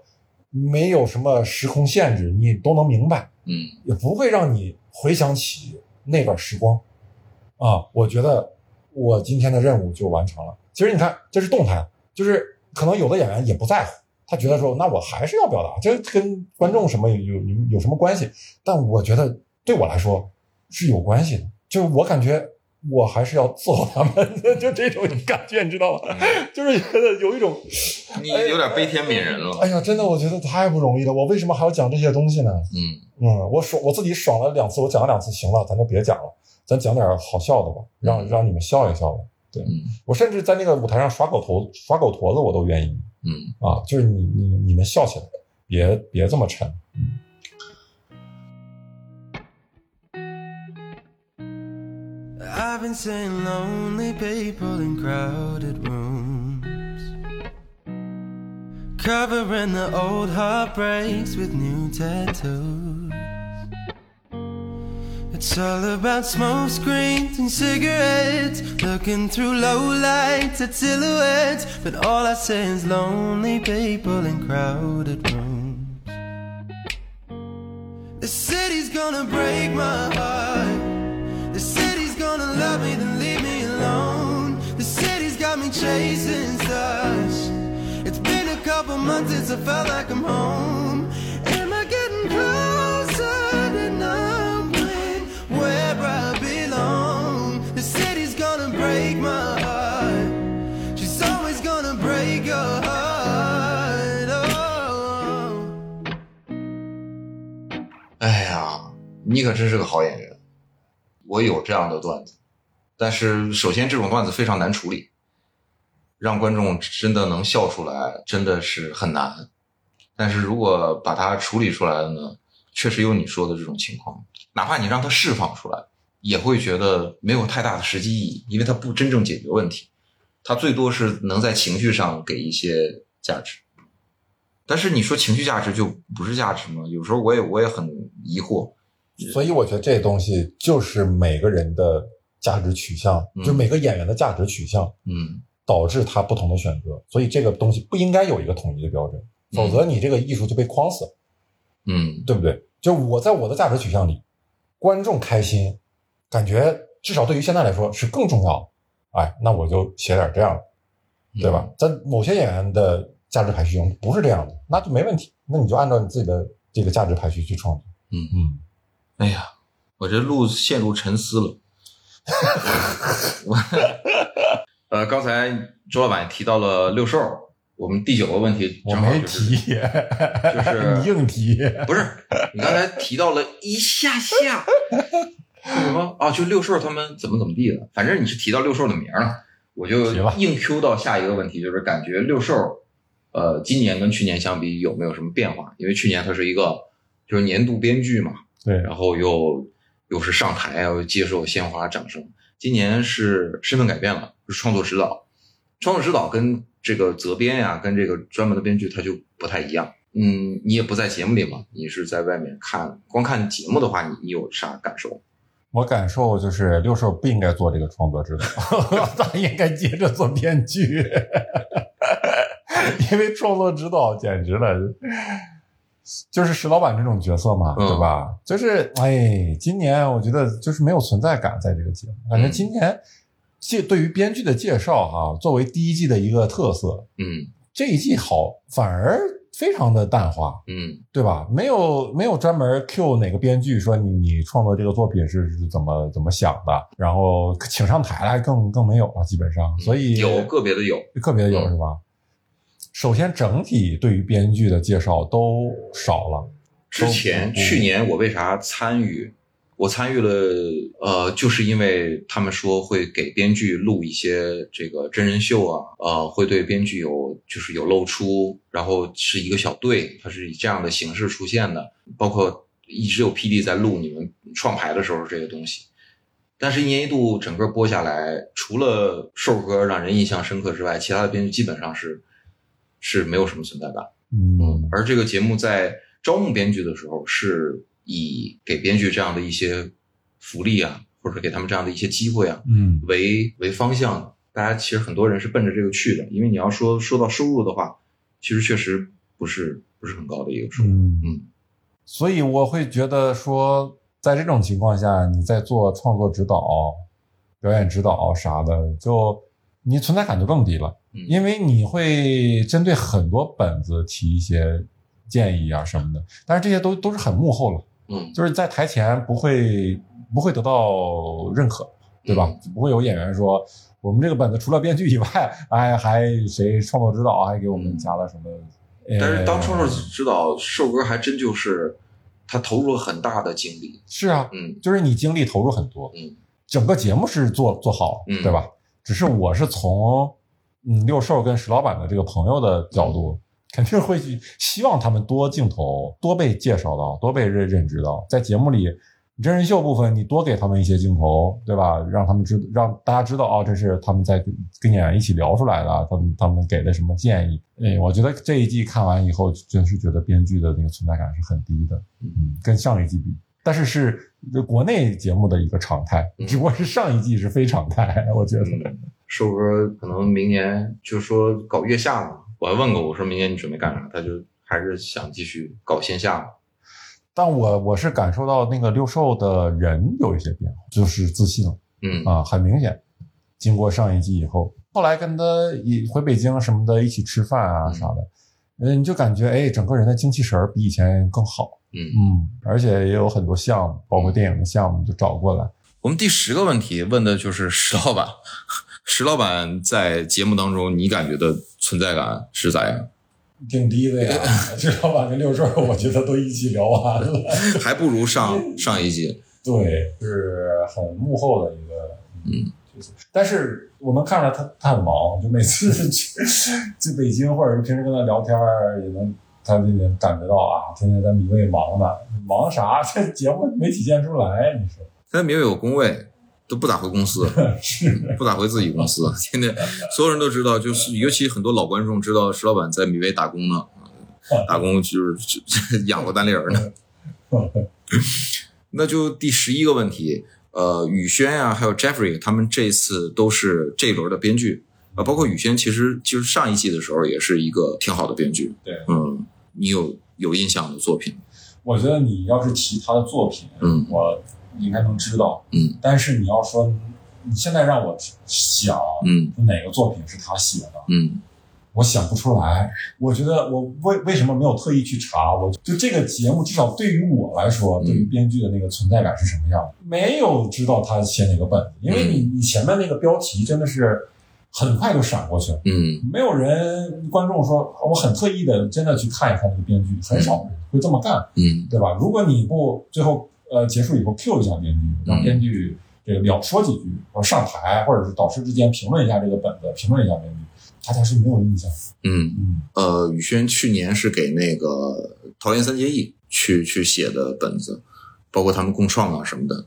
没有什么时空限制，你都能明白。嗯也不会让你回想起那段时光啊。我觉得我今天的任务就完成了。其实你看，这是动态，就是可能有的演员也不在乎，他觉得说，那我还是要表达，这跟观众什么有有有有什么关系？但我觉得对我来说是有关系的，就是我感觉。我还是要伺候他们，就这种 感觉，你知道吗？就是觉得有一种，你有点悲天悯人了。哎呀，真的，我觉得太不容易了。我为什么还要讲这些东西呢？嗯嗯，我爽，我自己爽了两次，我讲了两次，行了，咱就别讲了，咱讲点好笑的吧，让嗯让你们笑一笑吧。对嗯我甚至在那个舞台上耍狗头、耍狗驼子，我都愿意嗯啊，就是你你你们笑起来，别别这么沉。I've been seeing lonely people in crowded rooms, covering the old heartbreaks with new tattoos. It's all about smoke screens and cigarettes, looking through low lights at silhouettes. But all I see is lonely people in crowded rooms. The city's gonna break my heart. The city's gonna love me, then leave me alone. The city's got me chasing stars. It's been a couple months since I felt like I'm home. 你可真是个好演员。我有这样的段子，但是首先这种段子非常难处理，让观众真的能笑出来，真的是很难。但是如果把它处理出来了呢，确实有你说的这种情况，哪怕你让它释放出来，也会觉得没有太大的实际意义，因为它不真正解决问题，它最多是能在情绪上给一些价值。但是你说情绪价值就不是价值吗？有时候我也我也很疑惑。所以我觉得这东西就是每个人的价值取向，嗯就每个演员的价值取向嗯导致他不同的选择。所以这个东西不应该有一个统一的标准，否则你这个艺术就被框死了。嗯对不对？就我在我的价值取向里，观众开心，感觉至少对于现在来说是更重要的。哎，那我就写点这样的，对吧？在某些演员的价值排序中不是这样的，那就没问题，那你就按照你自己的这个价值排序去创作。嗯嗯，哎呀，我这路陷入沉思了。我 呃，刚才周老板提到了六兽，我们第九个问题我没正好就是提，就是你硬提。不是，你刚才提到了一下下，说什么啊？就六兽他们怎么怎么地的，反正你是提到六兽的名儿了，我就硬 Q 到下一个问题，就是感觉六兽，呃，今年跟去年相比有没有什么变化？因为去年它是一个就是年度编剧嘛，对，然后又又是上台啊，又接受鲜花掌声。今年是身份改变了，是创作指导。创作指导跟这个责编呀、跟这个专门的编剧他就不太一样。嗯，你也不在节目里嘛，你是在外面看，光看节目的话，你你有啥感受？我感受就是六兽不应该做这个创作指导，咱应该接着做编剧，因为创作指导简直了，就是石老板这种角色嘛，嗯对吧？就是哎，今年我觉得就是没有存在感在这个节目，感觉今年介对于编剧的介绍哈、作为第一季的一个特色，嗯这一季好反而非常的淡化，嗯对吧？没有没有专门 Q 哪个编剧说你你创作这个作品是是怎么怎么想的，然后请上台来更更没有了，基本上，所以嗯有个别的有，个别的有嗯是吧？首先，整体对于编剧的介绍都少了。之前去年我为啥参与？我参与了，呃，就是因为他们说会给编剧录一些这个真人秀啊，呃，会对编剧有就是有露出，然后是一个小队，它是以这样的形式出现的，包括一直有 PD 在录你们创牌的时候这个东西。但是，一年一度整个播下来，除了瘦哥让人印象深刻之外，其他的编剧基本上是是没有什么存在感。嗯，而这个节目在招募编剧的时候，是以给编剧这样的一些福利啊，或者给他们这样的一些机会啊嗯为为方向的。大家其实很多人是奔着这个去的，因为你要说说到收入的话，其实确实不是不是很高的一个收入。嗯嗯，所以我会觉得说，在这种情况下，你在做创作指导、表演指导啥的，就你存在感就更低了，嗯因为你会针对很多本子提一些建议啊什么的，但是这些都都是很幕后了。嗯就是在台前不会不会得到认可，对吧？嗯不会有演员说我们这个本子除了编剧以外，哎，还谁创作指导还给我们加了什么？嗯但是当创作呃指导，瘦哥还真就是他投入了很大的精力。是啊，嗯就是你精力投入很多，嗯，整个节目是做做好，嗯对吧？只是我是从嗯六兽跟石老板的这个朋友的角度，肯定会去希望他们多镜头多被介绍到，多被认认知到，在节目里。真人秀部分，你多给他们一些镜头，对吧？让他们知，让大家知道哦，这是他们在跟跟演员一起聊出来的，他们他们给的什么建议。哎，我觉得这一季看完以后，真是觉得编剧的那个存在感是很低的，嗯，跟上一季比，但是是国内节目的一个常态，嗯只不过是上一季是非常态，我觉得。嗯，瘦哥可能明年就说搞月下嘛，我还问过我说明年你准备干啥，他就还是想继续搞线下嘛。但我我是感受到那个六兽的人有一些变化，就是自信了嗯啊，很明显。经过上一季以后，后来跟他一回北京什么的一起吃饭啊嗯啥的，嗯，你就感觉哎，整个人的精气神儿比以前更好，嗯，嗯，而且也有很多项目，包括电影的项目就找过来。我们第十个问题问的就是石老板，石老板在节目当中你感觉的存在感是咋样？挺低的呀，石老板跟六顺，我觉得都一起聊完了。还不如上上一集。对，是很幕后的一个，嗯，就是，但是我能看出来他他很忙，就每次去去北京或者是平时跟他聊天儿，也能他就能感觉到啊，天天在米未忙呢，忙啥？这节目没体现出来，你说他没有有工位，都不咋回公司，是？不咋回自己公司。天天所有人都知道，就是尤其很多老观众知道石老板在米未打工呢，打工就是就 养活单立人呢。那就第十一个问题，呃，宇轩呀、还有 Jeffrey 他们这次都是这一轮的编剧，啊、包括宇轩，其实就是上一季的时候也是一个挺好的编剧。对嗯，你有有印象的作品？我觉得你要是提他的作品，嗯我应该能知道，嗯，但是你要说你现在让我想，嗯哪个作品是他写的，嗯我想不出来。我觉得我为为什么没有特意去查？我就这个节目，至少对于我来说，嗯对于编剧的那个存在感是什么样的？没有知道他写哪个本子，因为你你前面那个标题真的是很快就闪过去了。嗯没有人观众说，我很特意的真的去看一看这个编剧，很少人会这么干，嗯对吧？如果你不最后呃结束以后 Q 一下编剧，让编剧这个了说几句，或者上台，或者是导师之间评论一下这个本子，评论一下编剧，大家是没有印象的。嗯。嗯，呃，宇轩去年是给那个《桃园三结义》去去写的本子，包括他们共创啊什么的，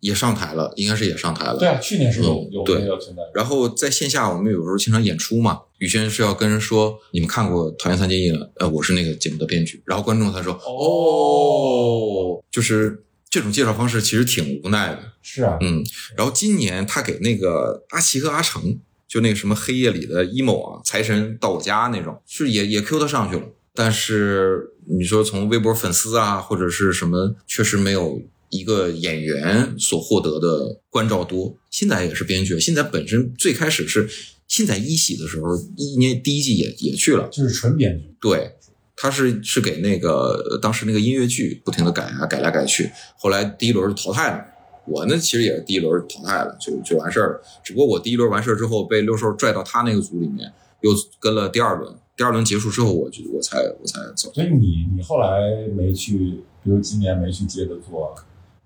也上台了，应该是也上台了。对啊，去年是有嗯有对那个存在。然后在线下，我们有时候经常演出嘛，宇轩是要跟人说你们看过《桃园三结义》了，呃，我是那个节目的编剧。然后观众他说哦，就是这种介绍方式其实挺无奈的。是啊，嗯，然后今年他给那个阿奇和阿成，就那个什么黑夜里的 emo 啊，财神到我家那种，是也也 Q 他上去了。但是你说从微博粉丝啊，或者是什么，确实没有一个演员所获得的关照多。新仔也是编剧，新仔本身最开始是新仔一喜的时候，一年第一季也也去了，就是纯编剧。对，他是是给那个呃当时那个音乐剧不停的改啊改来改去，后来第一轮淘汰了。我呢其实也是第一轮淘汰了，就就完事儿了。只不过我第一轮完事儿之后被六兽拽到他那个组里面，又跟了第二轮。第二轮结束之后，我就我才我才走。所以你你后来没去，比如今年没去接着做，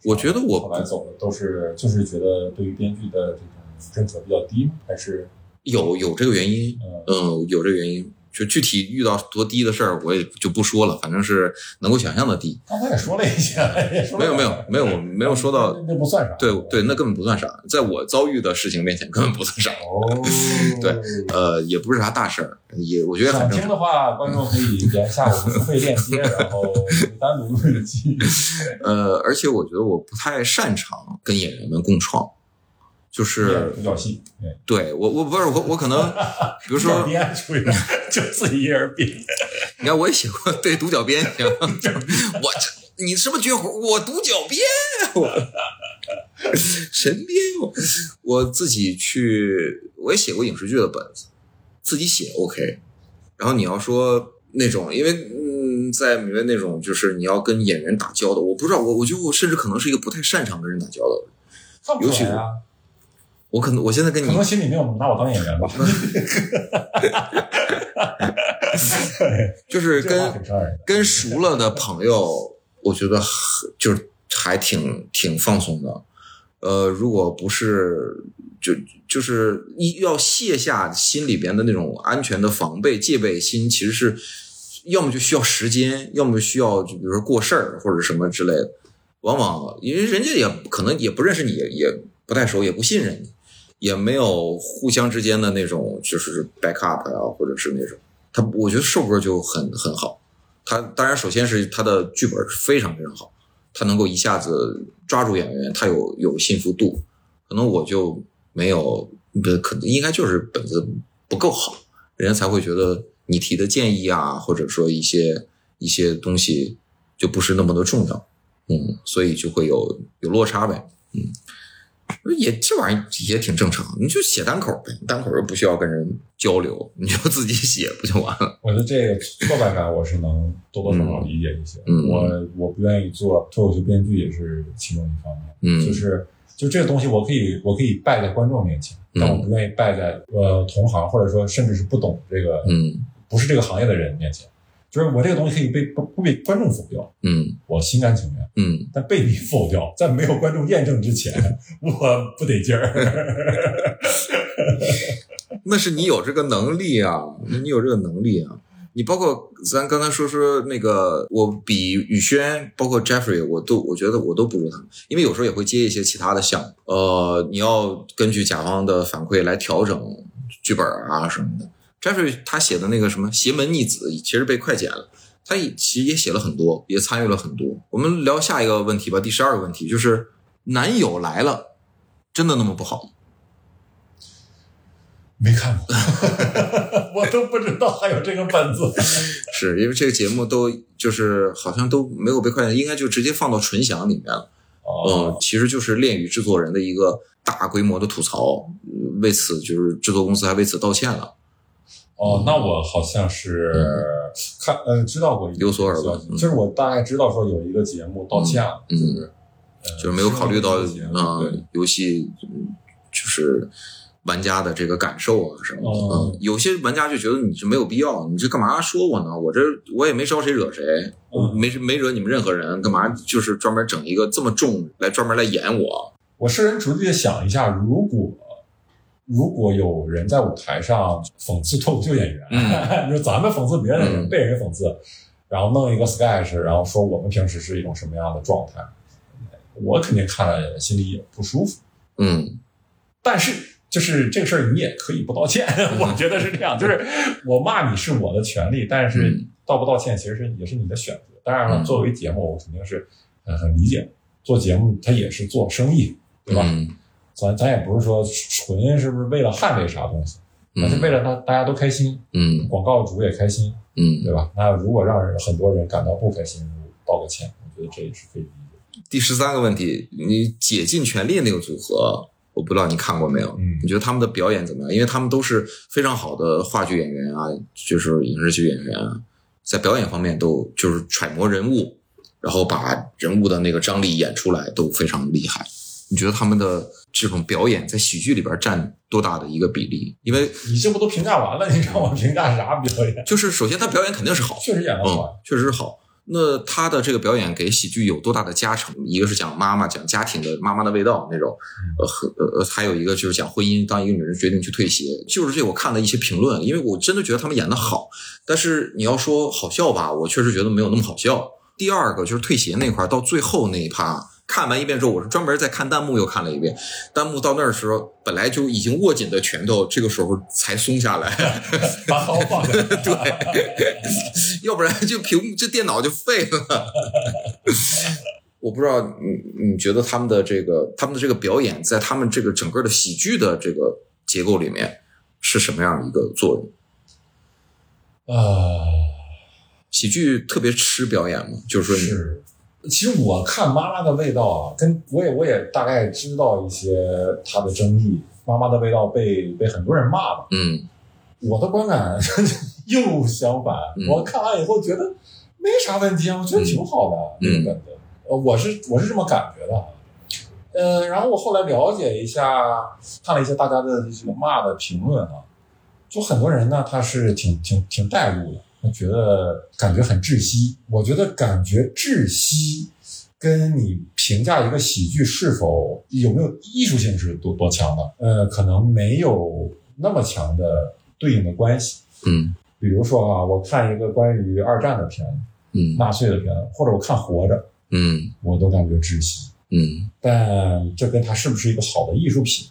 我觉得我后来走的都是就是觉得对于编剧的这种认可比较低？还是有有这个原因，嗯嗯，有这个原因。就具体遇到多低的事儿，我也就不说了，反正是能够想象的低。刚才也说了一些，了没有没有没有，我没有说到那那不算啥。对对，那根本不算啥，在我遭遇的事情面前根本不算啥。哦，对呃，也不是啥大事儿，也我觉得很想听正常。的话，观众可以点一下我们付费链接，然后 单独录一期。呃，而且我觉得我不太擅长跟演员们共创，就是独角戏，对，我我不是我我可能，比如说，编出来就自己一人编，你看我也写过对独角编行，我这你什么绝活？我独角编，我神编我我自己去，我也写过影视剧的本子，自己写 OK。然后你要说那种，因为嗯，在里面那种就是你要跟演员打交道，我不知道，我我觉得我甚至可能是一个不太擅长跟人打交道的人。看不出来啊。我可能我现在跟你可能心里没有拿我当演员吧。就是跟。跟熟了的朋友，我觉得很就是还挺挺放松的。呃，如果不是就就是一要卸下心里边的那种安全的防备戒备心，其实是要么就需要时间，要么需要就比如说过事儿或者什么之类的。往往因为人家也可能也不认识你，也也不太熟，也不信任你，也没有互相之间的那种就是 backup 啊，或者是那种。他我觉得瘦哥就很很好，他当然首先是他的剧本非常非常好，他能够一下子抓住演员，他有有信服度，可能我就没有，不可能应该就是本子不够好，人家才会觉得你提的建议啊，或者说一些一些东西就不是那么的重要，嗯，所以就会有有落差呗，嗯。也这玩意儿也挺正常，你就写单口呗，单口又不需要跟人交流，你就自己写不就完了？我觉得这个挫败感我是能多多少少理解一些。嗯我我不愿意做脱口秀编剧也是其中一方面。嗯就是就这个东西，我可以我可以败在观众面前，嗯但我不愿意败在呃同行或者说甚至是不懂这个、嗯不是这个行业的人面前。就是我这个东西可以被不不被观众否掉，嗯我心甘情愿，嗯，但被你否掉，在没有观众验证之前，我不得劲儿。那是你有这个能力啊，你有这个能力啊。你包括咱刚才说说那个，我比宇轩，包括 Jeffrey，我都我觉得我都不如他们，因为有时候也会接一些其他的项目，呃，你要根据甲方的反馈来调整剧本啊什么的。Jeffrey 他写的那个什么《邪门逆子》，其实被快剪了，他也其实也写了很多，也参与了很多。我们聊下一个问题吧，第十二个问题就是男友来了，真的那么不好？没看过，我都不知道还有这个本子。是因为这个节目都就是好像都没有被快剪，应该就直接放到纯享里面了。哦嗯，其实就是恋与制作人的一个大规模的吐槽，呃为此就是制作公司还为此道歉了。哦，那我好像是看呃知道过一个有所耳闻就是我大概知道说有一个节目道歉了，嗯就是呃就是没有考虑到是有一个节目啊、游戏嗯就是玩家的这个感受啊什么的。有些玩家就觉得你这没有必要，你这干嘛说我呢？我这我也没招谁惹谁，没没惹你们任何人，干嘛就是专门整一个这么重来专门来演我？我设身处地的想一下，如果如果有人在舞台上讽刺脱口秀演员，嗯 你说咱们讽刺别人，嗯被人讽刺，然后弄一个 sketch，然后说我们平时是一种什么样的状态，我肯定看了心里也不舒服。嗯但是就是这个事儿，你也可以不道歉，我觉得是这样。就是我骂你是我的权利，但是嗯道不道歉其实是也是你的选择。当然了，嗯作为节目，我肯定是很很理解，做节目它也是做生意，对吧？嗯咱咱也不是说纯是不是为了捍卫啥东西，而是嗯为了大大家都开心，嗯广告主也开心，嗯。对吧？那如果让人很多人感到不开心，道个歉，我觉得这也是可以理解。第十三个问题，你竭尽全力那个组合，我不知道你看过没有？嗯你觉得他们的表演怎么样？因为他们都是非常好的话剧演员啊，就是影视剧演员啊，在表演方面都就是揣摩人物，然后把人物的那个张力演出来都非常厉害。你觉得他们的这种表演在喜剧里边占多大的一个比例？因为你这不都评价完了？你让我评价啥表演？就是首先他表演肯定是好，确实演得嗯好，，确实是好。那他的这个表演给喜剧有多大的加成？一个是讲妈妈，讲家庭的妈妈的味道那种，呃，和呃，还有一个就是讲婚姻。当一个女人决定去退鞋，就是这我看了一些评论，因为我真的觉得他们演的好，但是你要说好笑吧，我确实觉得没有那么好笑。第二个就是退鞋那块儿，到最后那一趴。看完一遍之后，我是专门在看弹幕又看了一遍。弹幕到那儿的时候，本来就已经握紧的拳头，这个时候才松下来。把刀放下。对，要不然就屏幕这电脑就废了。我不知道你你觉得他们的这个他们的这个表演，在他们这个整个的喜剧的这个结构里面是什么样的一个作用？呃，喜剧特别吃表演嘛，就是说你是。其实我看《妈妈的味道》啊，跟我也我也大概知道一些它的争议，《妈妈的味道被》被很多人骂了。嗯我的观感 又相反，嗯我看完以后觉得没啥问题啊，我觉得挺好的、嗯这个本子。呃，我是我是这么感觉的。呃，然后我后来了解一下，看了一些大家的这个骂的评论啊，就很多人呢他是挺挺挺带入的，他觉得感觉很窒息。我觉得感觉窒息跟你评价一个喜剧是否有没有艺术性是多多强的，呃，可能没有那么强的对应的关系。嗯比如说啊，我看一个关于二战的片子、嗯纳粹的片子，或者我看《活着》，嗯我都感觉窒息。嗯但这跟它是不是一个好的艺术品，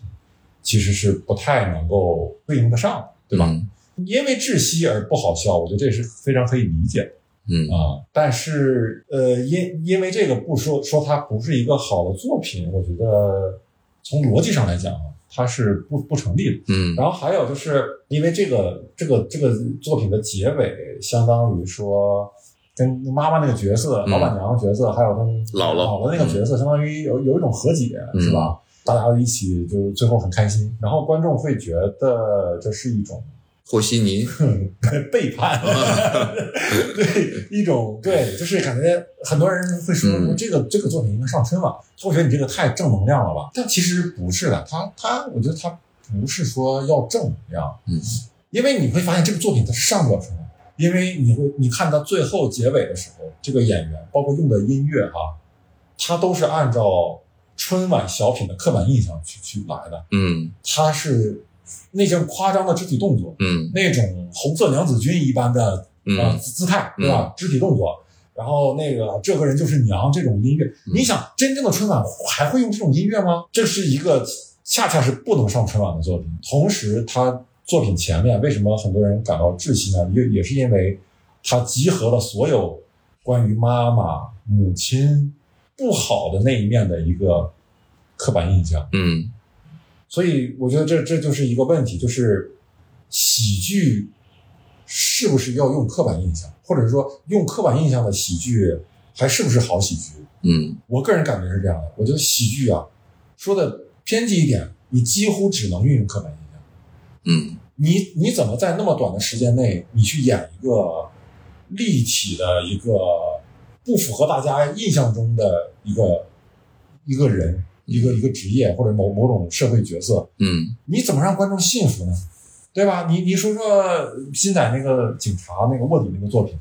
其实是不太能够对应得上的，对吧？嗯因为窒息而不好笑，我觉得这是非常可以理解的。嗯。啊。但是，呃，因因为这个不说说它不是一个好的作品，我觉得从逻辑上来讲啊，它是不不成立的。嗯。然后还有就是因为这个这个这个作品的结尾，相当于说跟妈妈那个角色、嗯。老板娘角色，还有他们姥姥姥姥那个角色，相当于有有一种和解，嗯是吧？大家一起就最后很开心，然后观众会觉得这是一种和稀泥，背叛，对一种对，就是感觉很多人会说、嗯。说这个这个作品应该上春晚，我觉得你这个太正能量了吧？但其实不是的，他他我觉得他不是说要正能量，嗯。因为你会发现这个作品它是上不了春晚，因为你会你看到最后结尾的时候，这个演员包括用的音乐哈，它都是按照春晚小品的刻板印象去去来的，嗯。它是那种夸张的肢体动作，嗯那种红色娘子军一般的啊、嗯姿姿态，对吧？肢体动作，然后那个这个人就是娘这种音乐，你想真正的春晚还会用这种音乐吗？这是一个恰恰是不能上春晚的作品。同时，他作品前面为什么很多人感到窒息呢？也也是因为它集合了所有关于妈妈、母亲不好的那一面的一个刻板印象。嗯所以我觉得这这就是一个问题，就是喜剧是不是要用刻板印象，或者说用刻板印象的喜剧还是不是好喜剧？嗯我个人感觉是这样的，我觉得喜剧啊，说的偏激一点，你几乎只能运用刻板印象。嗯你你怎么在那么短的时间内，你去演一个立体的一个不符合大家印象中的一个一个人，一个一个职业或者某某种社会角色，嗯你怎么让观众信服呢？对吧？你你说说新仔那个警察那个卧底那个作品，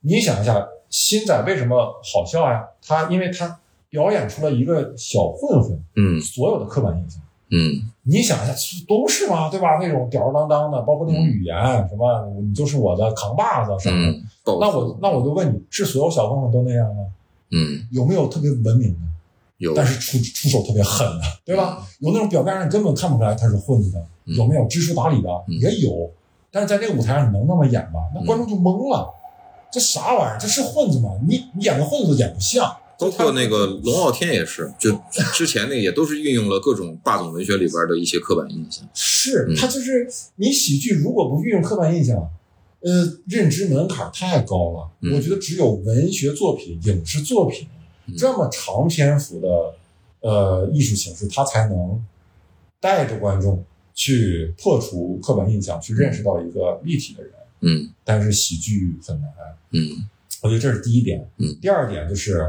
你想一下，新仔为什么好笑呀？他因为他表演出了一个小混混嗯所有的刻板印象。嗯你想一下，都是嘛，对吧？那种吊儿郎当的，包括那种语言，什么你就是我的扛把子什么的。嗯，那我那我就问你，是所有小混混都那样吗？嗯有没有特别文明的，有，但是出出手特别狠的，对吧？有那种表面上你根本看不出来他是混子的，嗯有没有知书达理的？嗯也有，但是在这个舞台上你能那么演吗？那观众就懵了，这啥玩意儿？这是混子吗？你你演个混子都演不像。包括那个龙傲天也是，就之前那个也都是运用了各种霸总文学里边的一些刻板印象。嗯是他就是你喜剧如果不运用刻板印象，呃，认知门槛太高了。嗯我觉得只有文学作品、影视作品嗯这么长篇幅的呃艺术形式，它才能带着观众去破除刻板印象，去认识到一个立体的人。嗯但是喜剧很难，嗯我觉得这是第一点。嗯第二点就是，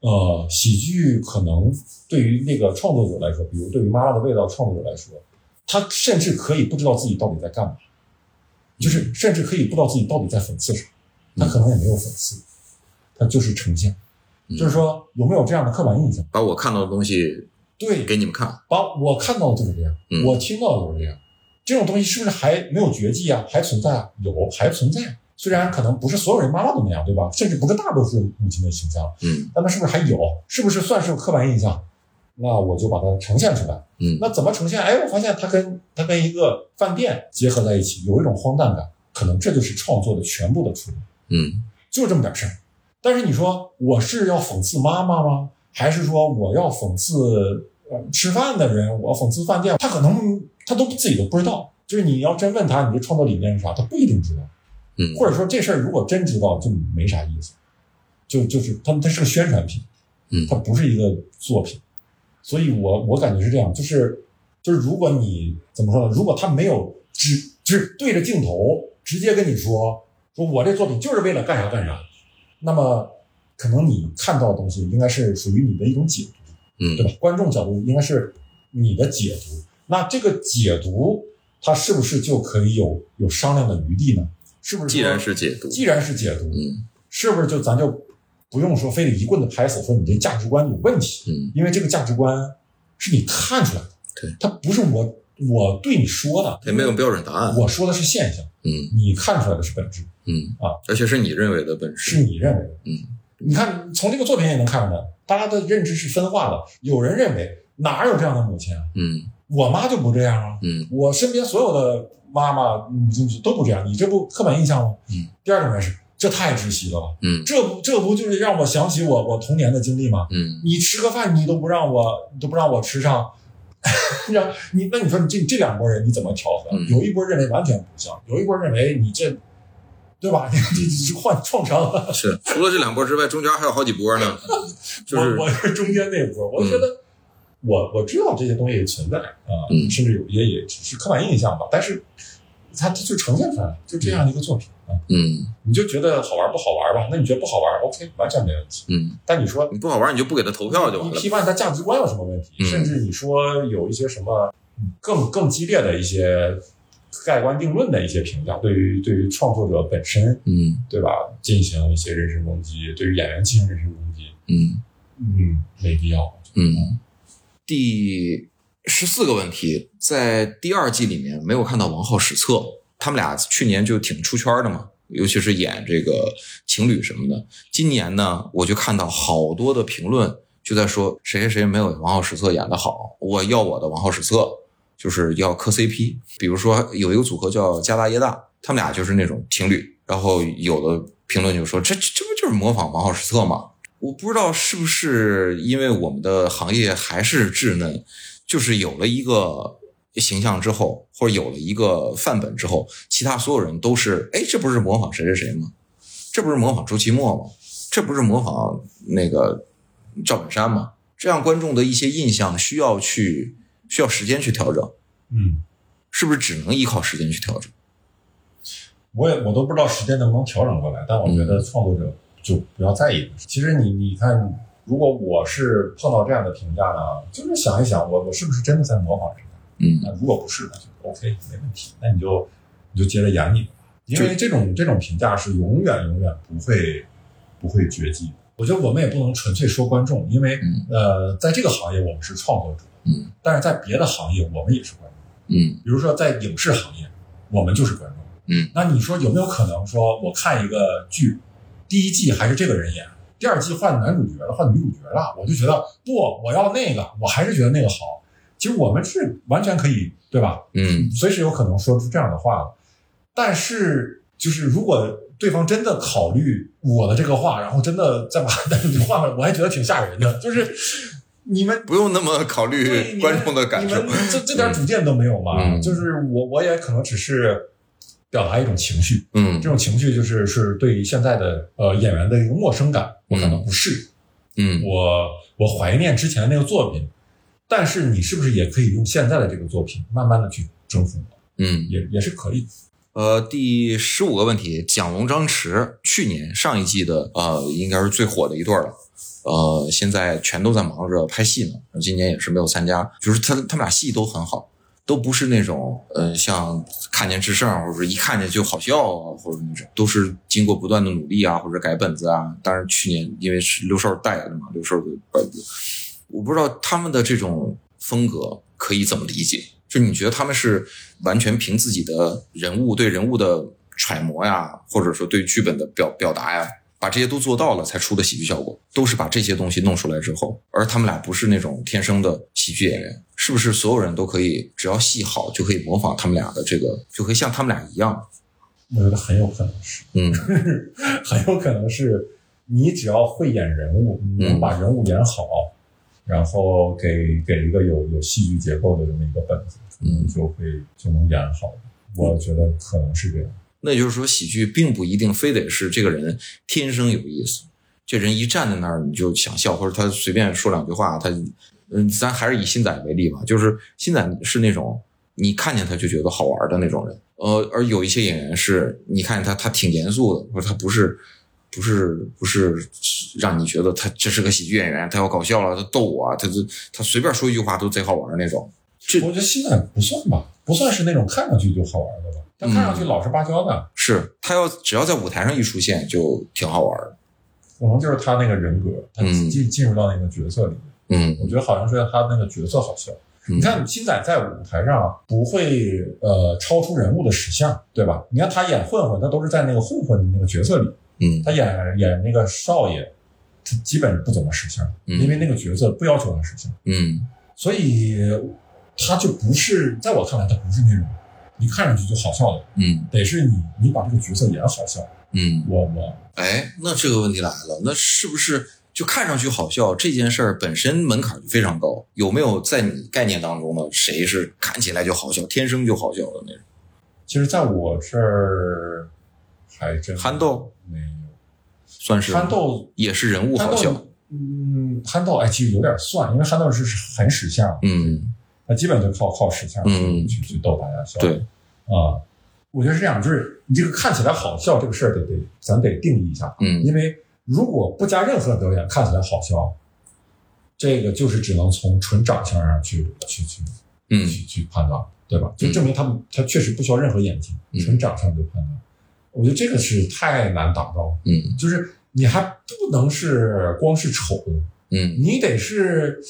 呃，喜剧可能对于那个创作者来说，比如对于《妈妈的味道》创作者来说，他甚至可以不知道自己到底在干嘛，就是甚至可以不知道自己到底在讽刺什么，他可能也没有讽刺，他就是呈现，嗯就是说有没有这样的刻板印象？把我看到的东西对，给你们看。把我看到的就是这样，嗯我听到的就是这样。这种东西是不是还没有绝迹啊？还存在啊？有，还存在。虽然可能不是所有人妈妈都那样，对吧？甚至不是大多数母亲的形象，嗯但它是不是还有？是不是算是有刻板印象？那我就把它呈现出来。嗯那怎么呈现？哎，我发现它跟它跟一个饭店结合在一起，有一种荒诞感。可能这就是创作的全部的出路。嗯就这么点事儿。但是你说我是要讽刺妈妈吗？还是说我要讽刺呃吃饭的人？我要讽刺饭店？他可能他都自己都不知道。就是你要真问他你的创作理念是啥，他不一定知道。嗯，或者说这事儿如果真知道，就没啥意思。就就是他他是个宣传品，嗯他不是一个作品。所以我我感觉是这样，就是就是如果你怎么说呢？如果他没有直就是对着镜头直接跟你说说我这作品就是为了干啥干啥，那么可能你看到的东西应该是属于你的一种解读，嗯对吧？观众角度应该是你的解读。那这个解读，它是不是就可以有有商量的余地呢？是不是？既然是解读，既然是解读，嗯是不是就咱就不用说非得一棍子拍死，说你这价值观有问题？嗯因为这个价值观是你看出来的，对，它不是我我对你说的，也没有标准答案。我说的是现象，嗯你看出来的是本质，嗯啊，而且是你认为的本事是。你认为的。嗯，你看从这个作品也能看出来，大家的认知是分化的。有人认为哪有这样的母亲啊？嗯我妈就不这样啊，嗯我身边所有的妈妈母亲都不这样，你这不刻板印象吗？嗯。第二种人是，这太窒息了吧？嗯这不这不就是让我想起我我童年的经历吗？嗯你吃个饭你都不让我，你都不让我吃上，让 你那你说你这这两拨人你怎么调和？嗯有一波认为完全不像，有一波认为你这，对吧？你你你是患创伤了。是，除了这两波之外，中间还有好几波呢。就是我我是中间那波，我觉得我我知道这些东西存在啊，嗯甚至有些也只是刻板印象吧，但是它它就呈现出来了，就这样一个作品啊，嗯你就觉得好玩不好玩吧？那你觉得不好玩，OK，完全没问题。嗯，但你说你不好玩，你就不给他投票就完了。你批判他价值观有什么问题？嗯甚至你说有一些什么更更激烈的一些盖棺定论的一些评价，对于对于创作者本身，嗯对吧？进行一些人身攻击，对于演员进行人身攻击，嗯嗯，没必要。嗯。第十四个问题，在第二季里面没有看到王浩、史册，他们俩去年就挺出圈的嘛，尤其是演这个情侣什么的。今年呢，我就看到好多的评论就在说谁谁谁没有王浩、史册演的好，我要我的王浩、史册，就是要磕 CP。比如说有一个组合叫家大业大，他们俩就是那种情侣，然后有的评论就说这这这不就是模仿王浩、史册吗？我不知道是不是因为我们的行业还是稚嫩，就是有了一个形象之后，或者有了一个范本之后，其他所有人都是，哎，这不是模仿谁谁谁吗？这不是模仿周奇墨吗？这不是模仿那个赵本山吗？这样观众的一些印象需要去需要时间去调整，嗯，是不是只能依靠时间去调整？我也我都不知道时间能不能调整过来，但我觉得创作者就不要在意。其实你你看，如果我是碰到这样的评价呢，就是想一想，我我是不是真的在模仿人家？嗯那如果不是，那就 OK 没问题，那你就你就接着演你的吧，因为这种这种评价是永远永远不会不会绝迹的。我觉得我们也不能纯粹说观众，因为、嗯呃，在这个行业我们是创作者，嗯但是在别的行业我们也是观众。嗯比如说在影视行业，我们就是观众。嗯，那你说有没有可能说，我看一个剧，第一季还是这个人演，第二季换男主角了，换女主角了，我就觉得不，我要那个，我还是觉得那个好。其实我们是完全可以，对吧？嗯随时有可能说出这样的话。但是，就是如果对方真的考虑我的这个话，然后真的再把 男主角换回来，我还觉得挺吓人的。就是你们不用那么考虑观众的感受你。们这这点主见都没有吗？嗯就是我我也可能只是表达一种情绪，嗯这种情绪就是是对于现在的呃演员的一个陌生感，我可能不是，嗯我我怀念之前那个作品，但是你是不是也可以用现在的这个作品慢慢的去征服我？嗯。也也是可以的。呃，第十五个问题，蒋龙、张弛去年上一季的呃，应该是最火的一对了。呃，现在全都在忙着拍戏呢，今年也是没有参加。就是他他们俩戏都很好，都不是那种呃像看见智胜或者一看见就好笑啊，或者那种，都是经过不断的努力啊，或者改本子啊。当然去年因为是刘寿带来的嘛，刘寿的本子，我不知道他们的这种风格可以怎么理解？就你觉得他们是完全凭自己的人物对人物的揣摩呀，或者说对剧本的表表达呀，把这些都做到了才出的喜剧效果，都是把这些东西弄出来之后，而他们俩不是那种天生的喜剧演员，是不是所有人都可以只要戏好就可以模仿他们俩的这个，就可以像他们俩一样？我觉得很有可能是，嗯 很有可能是你只要会演人物，你能把人物演好，然后给给一个有有戏剧结构的这么一个本子，嗯就会就能演好。我觉得可能是这样。那就是说，喜剧并不一定非得是这个人天生有意思，这人一站在那儿你就想笑，或者他随便说两句话，他，嗯，咱还是以新仔为例吧，就是新仔是那种你看见他就觉得好玩的那种人，呃，而有一些演员是你看见他他挺严肃的，或者他不是不是不是让你觉得他这是个喜剧演员，他要搞笑了，他逗我，他就他随便说一句话都贼好玩那种，这我觉得现在不算吧，不算是那种看上去就好玩的，但看上去老实巴交的，是他要只要在舞台上一出现就挺好玩的，可能就是他那个人格，他嗯进进入到那个角色里面。嗯我觉得好像是他那个角色好笑。嗯你看星仔在舞台上不会呃超出人物的实相，对吧？你看他演混混，他都是在那个混混的那个角色里。嗯他演演那个少爷，他基本不怎么实相，嗯因为那个角色不要求他实相，嗯所以他就不是在我看来，他不是那种你看上去就好笑的，嗯得是你你把这个角色演好笑。嗯。我我哎，那这个问题来了，那是不是就看上去好笑这件事儿本身门槛就非常高？有没有在你概念当中呢？谁是看起来就好笑，天生就好笑的那种？其实在我这儿还真憨豆没有。算是憨豆也是人物好笑，，嗯，憨豆哎，其实有点算，因为憨豆是很识相，嗯那基本就靠靠识相嗯去去逗大家笑。对，啊，我觉得是这样，就是你这个看起来好笑这个事儿得得咱得定义一下，嗯因为如果不加任何表演，看起来好笑，这个就是只能从纯长相上去去去嗯去去判断，对吧？就证明他们他确实不需要任何演技，嗯纯长相就判断。我觉得这个是太难达到，嗯就是你还不能是光是丑，嗯，你得是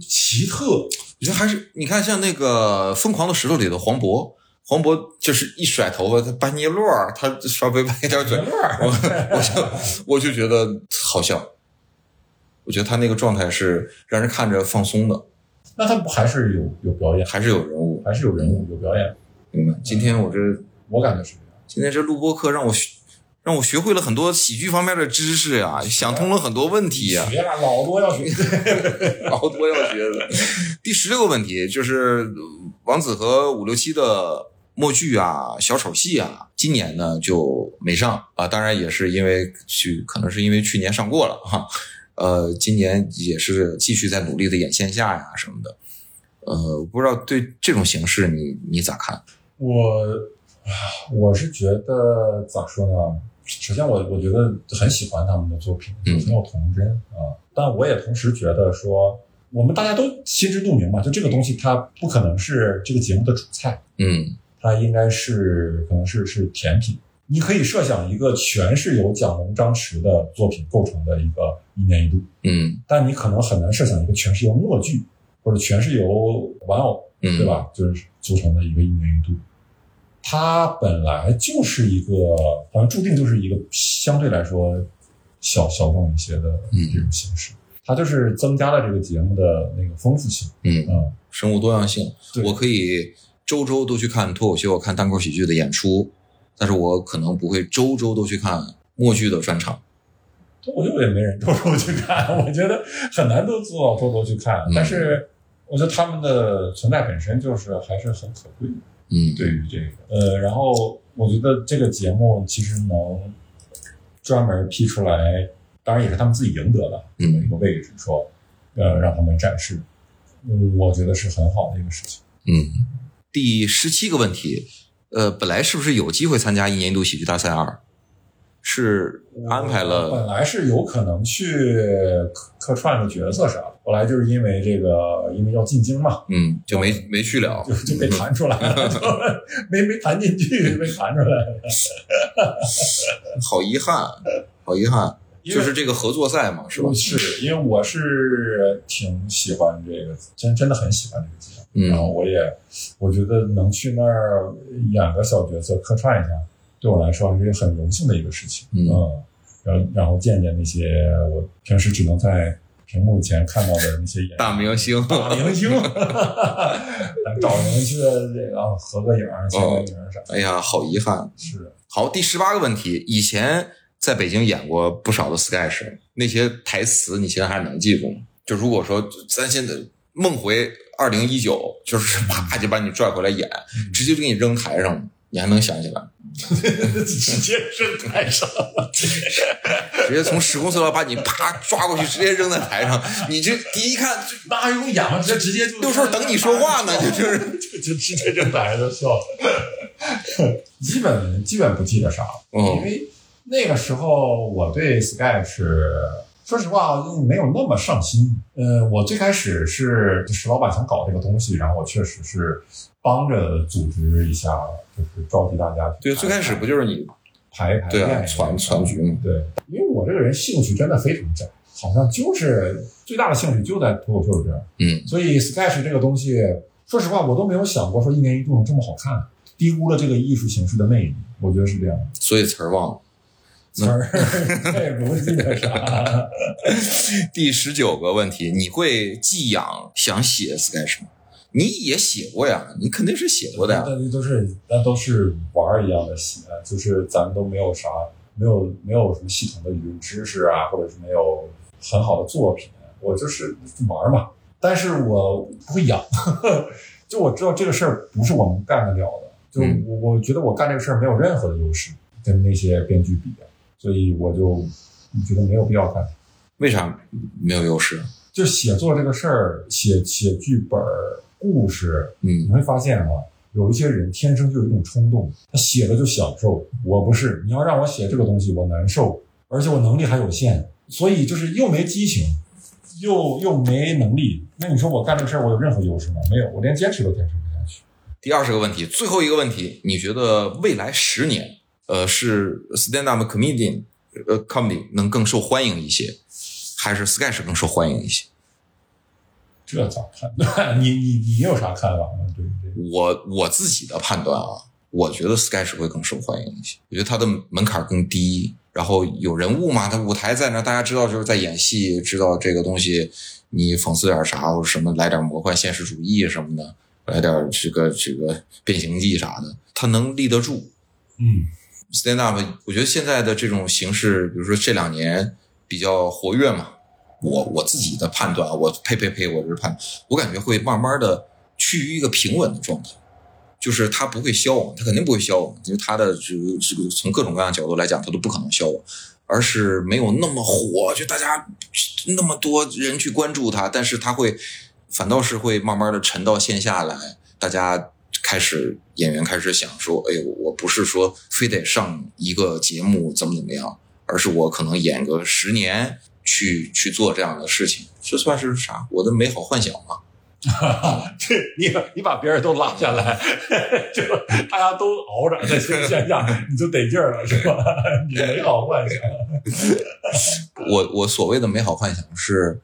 奇特。我觉得还是你看，像那个《疯狂的石头》里的黄渤，黄渤就是一甩头发，他班尼洛儿，他稍微歪一点嘴，我我就我就觉得好笑。我觉得他那个状态是让人看着放松的，那他不还是有有表演，还是有人物。还是有人物有表演？明白？今天我这我感觉是这样。今天这录播课让我学让我学会了很多喜剧方面的知识呀，想通了很多问题呀，学了，老多要学。老多要学的。第十六个问题就是王子和五六七的默剧啊、小丑戏啊，今年呢就没上啊。当然也是因为去，可能是因为去年上过了哈。呃，今年也是继续在努力的演线下呀什么的。呃，不知道对这种形式你你咋看？我啊我是觉得咋说呢？首先我，我觉得很喜欢他们的作品，就嗯很有童真啊。但我也同时觉得说，我们大家都心知肚明嘛，就这个东西它不可能是这个节目的主菜，嗯它应该是可能是是甜品。你可以设想一个全是由蒋龙、张弛的作品构成的一个一年一度，嗯但你可能很难设想一个全是由默剧或者全是由玩偶嗯，对？吧？就是组成的一个一年一度。它本来就是一个，好像注定就是一个相对来说小小众一些的这种形式。它就是增加了这个节目的那个丰富性。嗯，嗯，生物多样性，对我可以周周都去看脱口秀、看单口喜剧的演出，但是我可能不会周周都去看默剧的专场。脱口秀也没人周周去看，我觉得很难都做到周周去看。嗯但是我觉得他们的存在本身就是还是很可贵的。嗯，对于这个，呃，然后我觉得这个节目其实能专门批出来，当然也是他们自己赢得的这么一个位置，说，呃，让他们展示，嗯我觉得是很好的一个事情。嗯，第十七个问题，呃，本来是不是有机会参加一年一度喜剧大赛二？是安排了，本来是有可能去客客串个角色啥的，后来就是因为这个，因为要进京嘛，嗯，就没没去了就。就被弹出来了，就 没没弹进去，被弹出来了。好遗憾，好遗憾，就是这个合作赛嘛，是吧？是因为我是挺喜欢这个，真真的很喜欢这个节目。嗯然后我也我觉得能去那儿演个小角色客串一下，对我来说还是很荣幸的一个事情。嗯然后然后见见那些我平时只能在屏幕前看到的那些演员大明星，大明星，找人去这个合个影儿、签个名儿啥的。哎呀，好遗憾。是，好，第十八个问题，以前在北京演过不少的 sketch，那些台词你现在还能记住吗？就如果说咱现在梦回二零一九，就是啪就把你拽回来演，直接就给你扔台上，你还能想起来？直接扔台上。直接从时空隧道把你啪抓过去，直接扔在台上，你这第一看就那还用演吗？这直接就六兽等你说话呢，就就是 就就直接扔台上就笑了。基本基本不记得啥了，因嗯为那个时候我对 Sketch，说实话没有那么上心。呃，我最开始是石老板想搞这个东西，然后我确实是帮着组织一下，就是召集大家去对，最开始不就是你排一排练一传传局嘛？对，因为我这个人兴趣真的非常窄，好像就是最大的兴趣就在脱口秀这儿。嗯所以 sketch 这个东西，说实话我都没有想过说一年一度能这么好看，低估了这个艺术形式的魅力。我觉得是这样。所以词儿忘了。词儿对不记得啥，第十九个问题，你会寄养想写 sketch 吗？你也写过呀，你肯定是写过的呀。那都是那都是玩儿一样的写，就是咱们都没有啥，没有没有什么系统的理论知识啊，或者是没有很好的作品，我就是玩儿嘛。但是我不会养，就我知道这个事儿不是我能干得了的，就嗯我我觉得我干这个事儿没有任何的优势跟那些编剧比，所以我就觉得没有必要干。为啥没有优势？就写作这个事儿，写写剧本儿、故事，嗯你会发现啊，有一些人天生就有一种冲动，他写了就享受。我不是，你要让我写这个东西，我难受，而且我能力还有限，所以就是又没激情，又又没能力。那你说我干这个事儿，我有任何优势吗？没有，我连坚持都坚持不下去。第二十个问题，最后一个问题，你觉得未来十年，呃，是 stand up comedian 呃 comedy 能更受欢迎一些，还是 sketch 更受欢迎一些？这咋判断？你你你有啥看法吗？对于这个？我我自己的判断啊，我觉得 sketch 会更受欢迎一些，我觉得它的门槛更低，然后有人物嘛，它舞台在那，大家知道就是在演戏，知道这个东西你讽刺点啥或者什么，来点魔幻现实主义什么的，来点这个这个变形记啥的，它能立得住。嗯 stand up，我觉得现在的这种形式，比如说这两年比较活跃嘛，我我自己的判断啊，我呸呸呸，我这是判，我感觉会慢慢的趋于一个平稳的状态，就是它不会消亡，它肯定不会消亡，因为它的这个这个从各种各样角度来讲，它都不可能消亡，而是没有那么火，就大家那么多人去关注它，但是它会反倒是会慢慢的沉到线下来，大家开始演员开始想说，哎，我不是说非得上一个节目怎么怎么样，而是我可能演个十年去去做这样的事情，这算是啥？我的美好幻想嘛。这你你把别人都拉下来，就大家都熬着在线线下，你就得劲儿了，是吧？你美好幻想。我我所谓的美好幻想是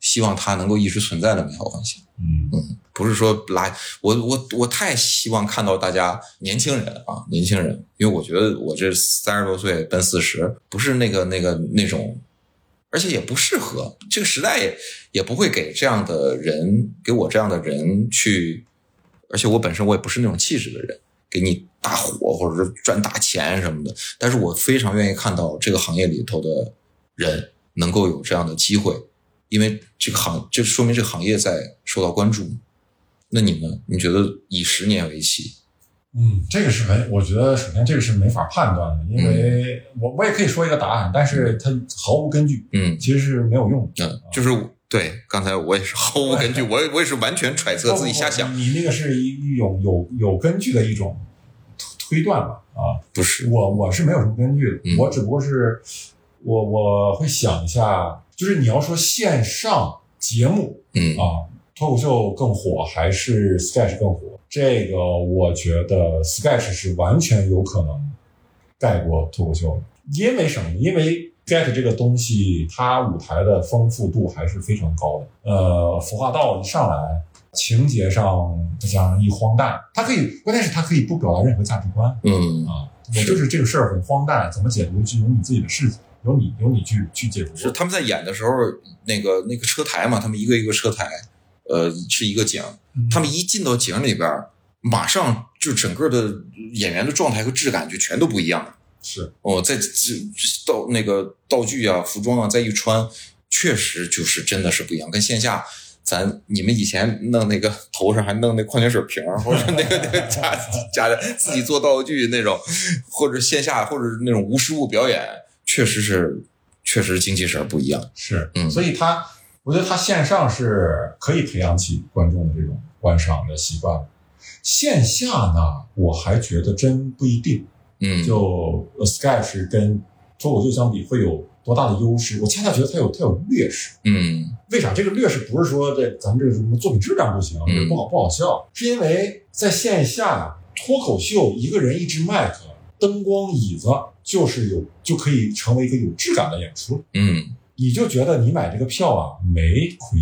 希望它能够一直存在的美好幻想，嗯。不是说来我我我太希望看到大家年轻人啊，年轻人，因为我觉得我这三十多岁奔四十，不是那个那个那种，而且也不适合。这个时代也也不会给这样的人，给我这样的人去，而且我本身我也不是那种气质的人，给你大火或者是赚大钱什么的，但是我非常愿意看到这个行业里头的人能够有这样的机会，因为这个行，这说明这个行业在受到关注。那你呢？你觉得以十年为期？嗯，这个是没，我觉得首先这个是没法判断的，因为我我也可以说一个答案，但是它毫无根据，嗯其实是没有用的。嗯，就是对，刚才我也是毫无根据，我也我也是完全揣测自己瞎想，你那个是一一种有有根据的一种推推断吧？啊，不是，我我是没有什么根据的，嗯我只不过是我我会想一下，就是你要说线上节目嗯啊，脱口秀更火还是 sketch 更火？这个我觉得 sketch 是完全有可能盖过脱口秀的，因为什么？因为 sketch 这个东西，它舞台的丰富度还是非常高的。呃，服化道一上来，情节上再加上一荒诞，它可以，关键是它可以不表达任何价值观。嗯，啊，也就是这个事儿很荒诞，怎么解读就由你自己的事情，由你由你去去解读。是他们在演的时候，那个那个车台嘛，他们一个一个车台，呃，是一个景，嗯他们一进到景里边，马上就整个的演员的状态和质感就全都不一样了。是哦，在这道那个道具啊、服装啊再一穿，确实就是真的是不一样，跟线下。咱你们以前弄那个头上还弄那矿泉水瓶，或者那个那个假假的自己做道具那种，或者线下或者那种无实物表演，确实是确实精气神儿不一样。是，嗯所以他，我觉得他线上是可以培养起观众的这种观赏的习惯。线下呢，我还觉得真不一定。嗯，就呃 sketch 跟脱口秀相比会有多大的优势？我恰恰觉得它有它有劣势。嗯为啥？这个劣势不是说这咱们这个什么作品质量不行，嗯不好不好笑，是因为在线下脱口秀一个人一支麦克，灯光椅子就是有就可以成为一个有质感的演出，嗯你就觉得你买这个票啊没亏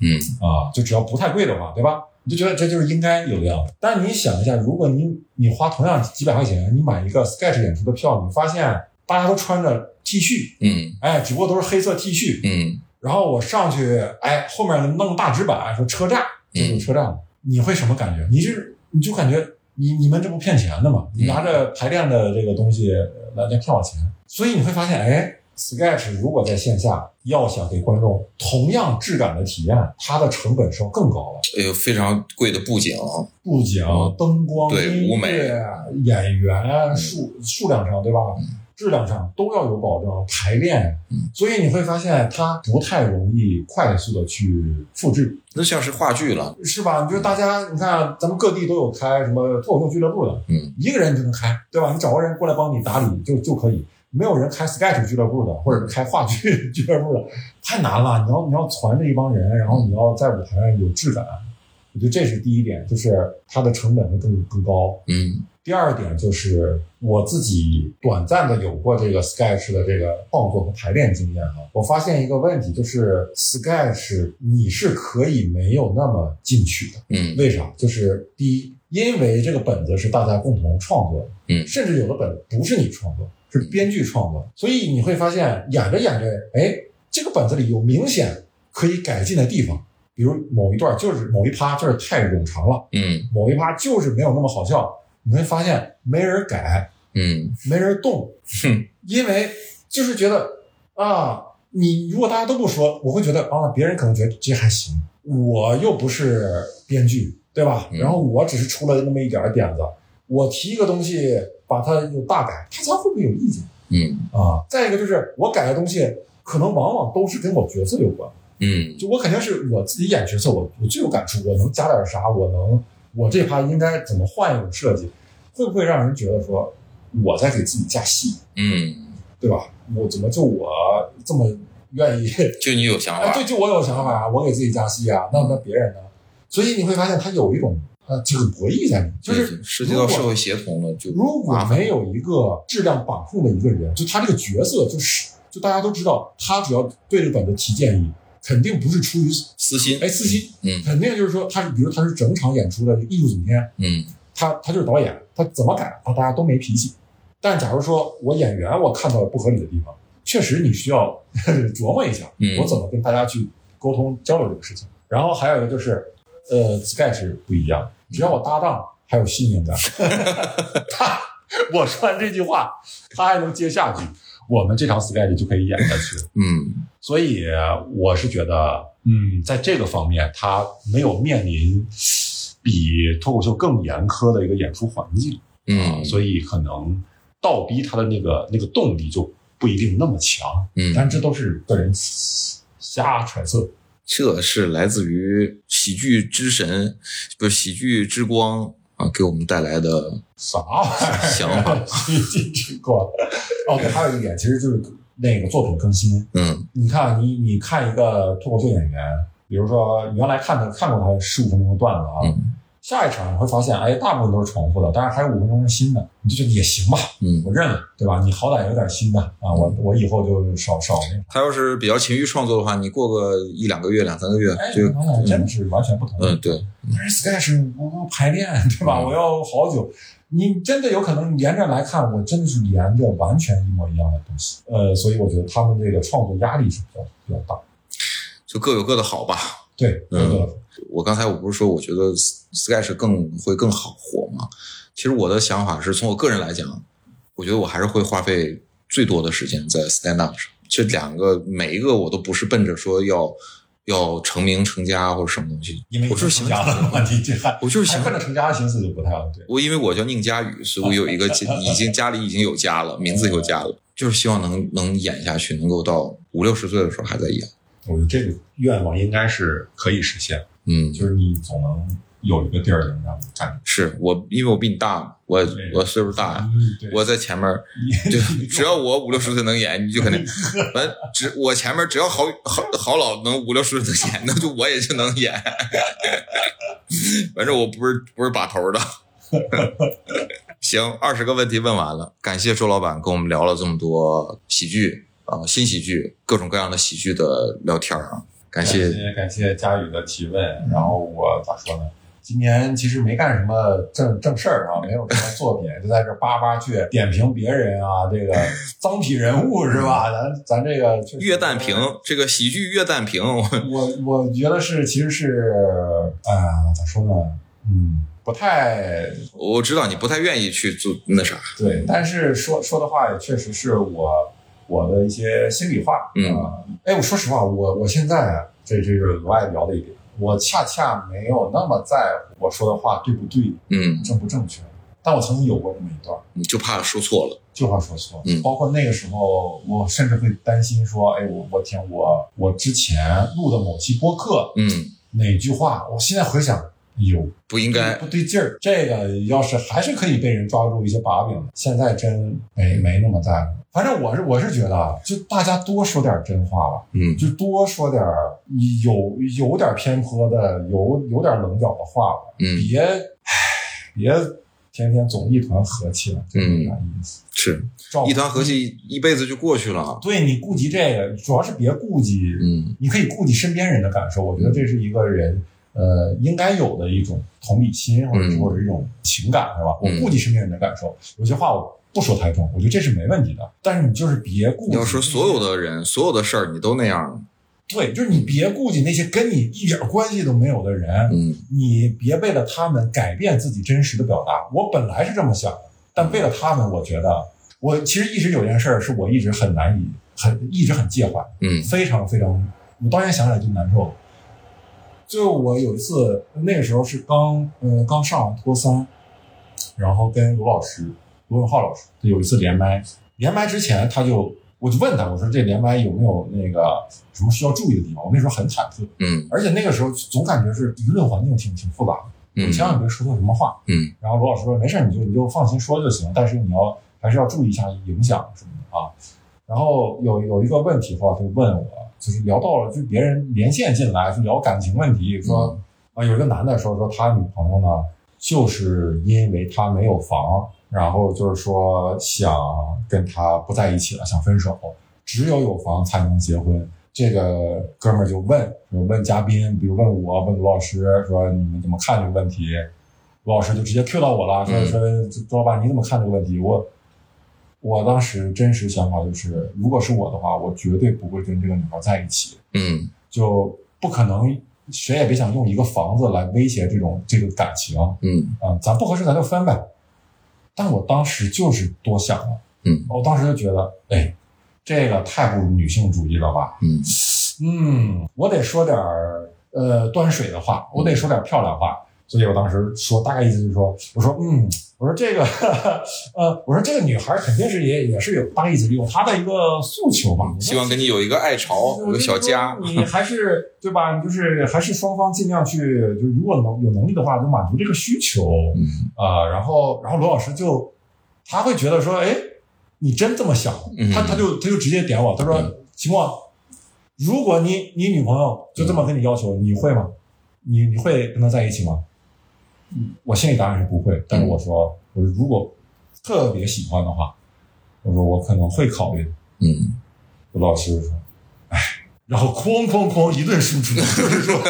嗯啊，就只要不太贵的话，对吧？你就觉得这就是应该有的样子。但是你想一下，如果你你花同样几百块钱，你买一个 sketch 演出的票，你发现大家都穿着 T 恤，嗯哎，只不过都是黑色 T 恤，嗯然后我上去，哎，后面弄大纸板说车站，这就是车站了，你会什么感觉？你是你就感觉你你们这不骗钱的吗？你拿着排练的这个东西来来骗我钱，所以你会发现，哎，sketch 如果在线下要想给观众同样质感的体验，它的成本是更高了，哎呦，非常贵的布景，布景、灯光、对音舞美乐、演员数数量上，对吧？质量上都要有保证，排练，嗯所以你会发现它不太容易快速的去复制，那像是话剧了。是吧？你就大家，你看咱们各地都有开什么脱口秀俱乐部的，嗯一个人就能开，对吧？你找个人过来帮你打理就就可以，没有人开 sketch 俱乐部的，或者是开话剧俱乐部的，太难了。你要你要攒着一帮人，然后你要在舞台上有质感，我觉得这是第一点，就是它的成本会更更高。嗯第二点就是我自己短暂的有过这个 sketch 的这个创作和排练经验啊，我发现一个问题，就是 sketch 你是可以没有那么进取的，嗯。为啥？就是第一，因为这个本子是大家共同创作的，嗯。甚至有的本不是你创作，是编剧创作，所以你会发现演着演着，哎，这个本子里有明显可以改进的地方，比如某一段就是某一趴就是太冗长了。嗯。某一趴就是没有那么好笑，你会发现没人改，嗯没人动，哼 因为就是觉得啊，你如果大家都不说，我会觉得啊，别人可能觉得这还行，我又不是编剧，对吧？嗯然后我只是出了那么一点儿点子，我提一个东西，把它有大改，大家会不会有意见嗯啊？再一个就是我改的东西，可能往往都是跟我角色有关。嗯就我肯定是我自己演角色，我我最有感触，我能加点啥？我能我这趴应该怎么换一种设计？会不会让人觉得说我在给自己加戏，嗯，对吧？我怎么就我这么愿意？就你有想哎，法对，，就我有想法啊，我给自己加戏啊，那那别人呢？所以你会发现他有一种呃这个博弈在里面，就是涉及到社会协同了，就如果没有一个质量把控的一个人，就他这个角色就是就大家都知道，他只要对这个本子提建议，肯定不是出于私心，哎私心，嗯。肯定就是说他是，比如他是整场演出的艺术总监，嗯。他他就是导演，他怎么改，他大家都没脾气。但假如说我演员，我看到了不合理的地方，确实你需要 琢磨一下，嗯。我怎么跟大家去沟通交流这个事情。然后还有一个就是，呃，sketch 不一样，只要我搭档还有信念感，他我说完这句话，他还能接下句，我们这场 sketch 就可以演下去了。嗯所以我是觉得，嗯，在这个方面，他没有面临比脱口秀更严苛的一个演出环境啊，嗯，所以可能倒逼他的那个那个动力就不一定那么强。嗯，但这都是个人瞎揣测。这是来自于喜剧之神，不是喜剧之光啊，给我们带来的啥玩意儿？想法 喜剧之光。哦，对，还有一点，其实就是那个作品更新。嗯你看，你你看一个脱口秀演员，比如说你原来看的看过他十五分钟的段子啊，嗯下一场你会发现，哎，大部分都是重复的，但是还有五分钟是新的，你就觉得也行吧，嗯，我认了，对吧？你好歹有点新的啊，我我以后就少少那个。他要是比较勤于创作的话，你过个一两个月、两三个月哎，真的是完全不同。嗯对，但是 sketch 我要排练，对吧？嗯我要好久。你真的有可能连着来看，我真的是连着完全一模一样的东西。呃，所以我觉得他们这个创作压力是比较比较大。就各有各的好吧。对，嗯这个我刚才我不是说我觉得 Sketch 更会更好火吗？其实我的想法是从我个人来讲，我觉得我还是会花费最多的时间在 Stand Up 上。这两个每一个我都不是奔着说要要成名成家或者什么东西，因为我就是喜成家 我就是喜欢还奔着成家的心思就不太对。我因为我叫宁佳宇，所以我有一个 已经家里已经有家了，名字有家了，就是希望能能演下去，能够到五六十岁的时候还在演。我觉得这个愿望应该是可以实现，嗯，就是你总能有一个地儿能让你站。是我因为我比你大，我我岁数大，我在前面儿，就只要我五六十岁能演，你就肯定，完只我前面只要好好好老能五六十岁能演，那就我也就能演。反正我不是不是把头的。行，二十个问题问完了，感谢周老板跟我们聊了这么多喜剧啊、新喜剧，各种各样的喜剧的聊天啊，感。谢感谢佳宇的提问，然后我咋说呢？今年其实没干什么正正事儿啊，没有什么作品，就在这叭叭去点评别人啊，这个 脏痞人物是吧？咱咱这个确实岳淡平，这个喜剧越淡平，我我我觉得是其实是啊、咋说呢？嗯，不太我知道你不太愿意去做那啥，对，但是说说的话也确实是我我的一些心里话。嗯啊哎，我说实话，我我现在啊，这这是额外聊的一点，我恰恰没有那么在乎我说的话对不对、嗯，正不正确。但我曾经有过这么一段，你就怕说错了，就怕说错。嗯包括那个时候，我甚至会担心说，哎，我我天，我我之前录的某期播客嗯，哪句话，我现在回想，有不应该不对劲儿。这个要是还是可以被人抓住一些把柄的，现在真没没那么在乎。反正我是我是觉得啊，就大家多说点真话吧，嗯就多说点儿有有点偏颇的、有有点棱角的话吧，嗯，别唉别天天总一团和气了，这没啥意思。是照一团和气，一辈子就过去了。对你顾及这个，主要是别顾及，嗯你可以顾及身边人的感受。我觉得这是一个人呃应该有的一种同理心，或者是嗯或者一种情感，是吧？我嗯顾及身边人的感受，有些话我不说太重，我觉得这是没问题的。但是你就是别顾及，要说所有的人、所有的事儿，你都那样，对，就是你别顾及那些跟你一点关系都没有的人，嗯你别为了他们改变自己真实的表达。我本来是这么想的，但为了他们，我觉得我其实一直有件事儿是我一直很难以很一直很介怀，嗯非常非常，我到现在想起来就难受。就我有一次，那个时候是刚呃刚上完托三，然后跟罗老师罗永浩老师有一次连麦，连麦之前他就我就问他，我说这连麦有没有那个什么需要注意的地方？我那时候很忐忑，嗯而且那个时候总感觉是舆论环境挺挺复杂的，嗯你千万别说错什么话。嗯然后罗老师说没事，你就你就放心说就行，但是你要还是要注意一下影响什么的啊。然后有有一个问题的话，就问我，就是聊到了，就别人连线进来就聊感情问题，说啊有一个男的说说他女朋友呢，就是因为他没有房，然后就是说想跟他不在一起了，想分手，只有有房才能结婚。这个哥们儿就问，说问嘉宾，比如问我，问卢老师，说你们怎么看这个问题？卢老师就直接 Q 到我了，说嗯说周老板你怎么看这个问题？我我当时真实想法就是，如果是我的话，我绝对不会跟这个女孩在一起，嗯就不可能，谁也别想用一个房子来威胁这种这个感情嗯啊、嗯咱不合适咱就分呗。但我当时就是多想了，嗯我当时就觉得，哎，这个太不女性主义了吧？嗯嗯，我得说点儿呃端水的话，我得说点漂亮话。所以我当时说，大概意思就是说，我说嗯，我说这个 呃，我说这个女孩肯定是也也是有大概意思，有她的一个诉求吧。希望跟你有一个爱巢，有个小家。你还是对吧？你就是还是双方尽量去，就如果能有能力的话，就满足这个需求嗯啊、然后，然后罗老师就他会觉得说，哎，你真这么想？嗯他他就他就直接点我，他说嗯：“秦墨，如果你你女朋友就这么跟你要求，你会吗？你你会跟她在一起吗？”嗯我心里答案是不会，但是我说，我说如果特别喜欢的话，我说我可能会考虑。嗯罗老师就说：“哎，然后哐哐哐一顿输出，就是说，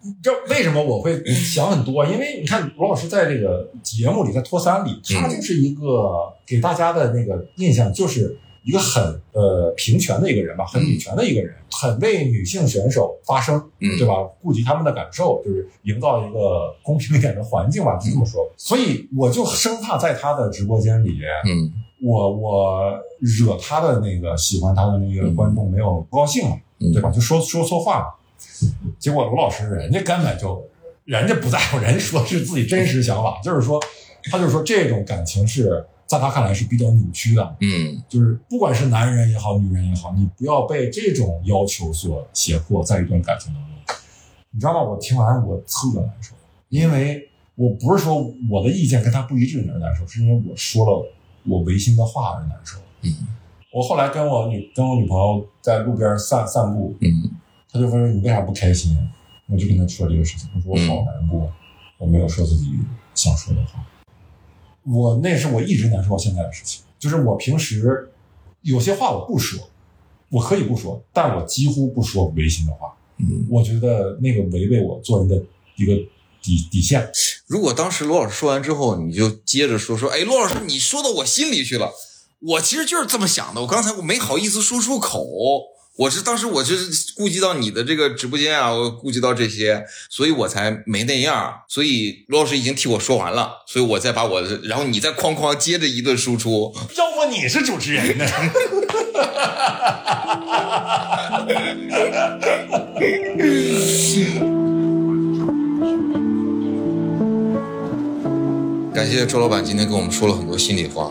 你知道为什么我会想很多？因为你看罗老师在这个节目里，在托三里，他就是一个给大家的那个印象就是。”一个很呃平权的一个人吧，很女权的一个人，很为女性选手发声，嗯对吧？顾及他们的感受，就是营造一个公平一点的环境吧，就这么说。所以我就生怕在他的直播间里，嗯我我惹他的那个喜欢他的那个观众没有不高兴了，嗯对吧？就说说错话了。结果罗老师人家根本就，人家不在乎，人家说是自己真实想法，就是说，他就说这种感情是在他看来是比较扭曲的，嗯就是不管是男人也好，女人也好，你不要被这种要求所胁迫，在一段感情当中，你知道吗？我听完我特难受，因为我不是说我的意见跟他不一致而难受，是因为我说了我违心的话而难受。嗯我后来跟我女跟我女朋友在路边散散步，嗯她就问你为啥不开心？我就跟她说这个事情，我说我好难过，我没有说自己想说的话。我那是我一直难受到现在的事情，就是我平时有些话我不说，我可以不说，但我几乎不说违心的话。嗯。我觉得那个违背我做人的一个底底线。如果当时罗老师说完之后，你就接着说说，哎，罗老师，你说到我心里去了。我其实就是这么想的，我刚才我没好意思说出口。我是当时我是顾及到你的这个直播间啊，我顾及到这些，所以我才没那样。所以罗老师已经替我说完了，所以我再把我的，然后你再哐哐接着一顿输出。要不你是主持人呢？感谢周老板今天跟我们说了很多心里话，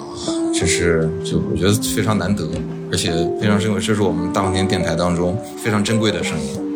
这是就我觉得非常难得，而且非常珍贵，这是我们大风天电台当中非常珍贵的声音。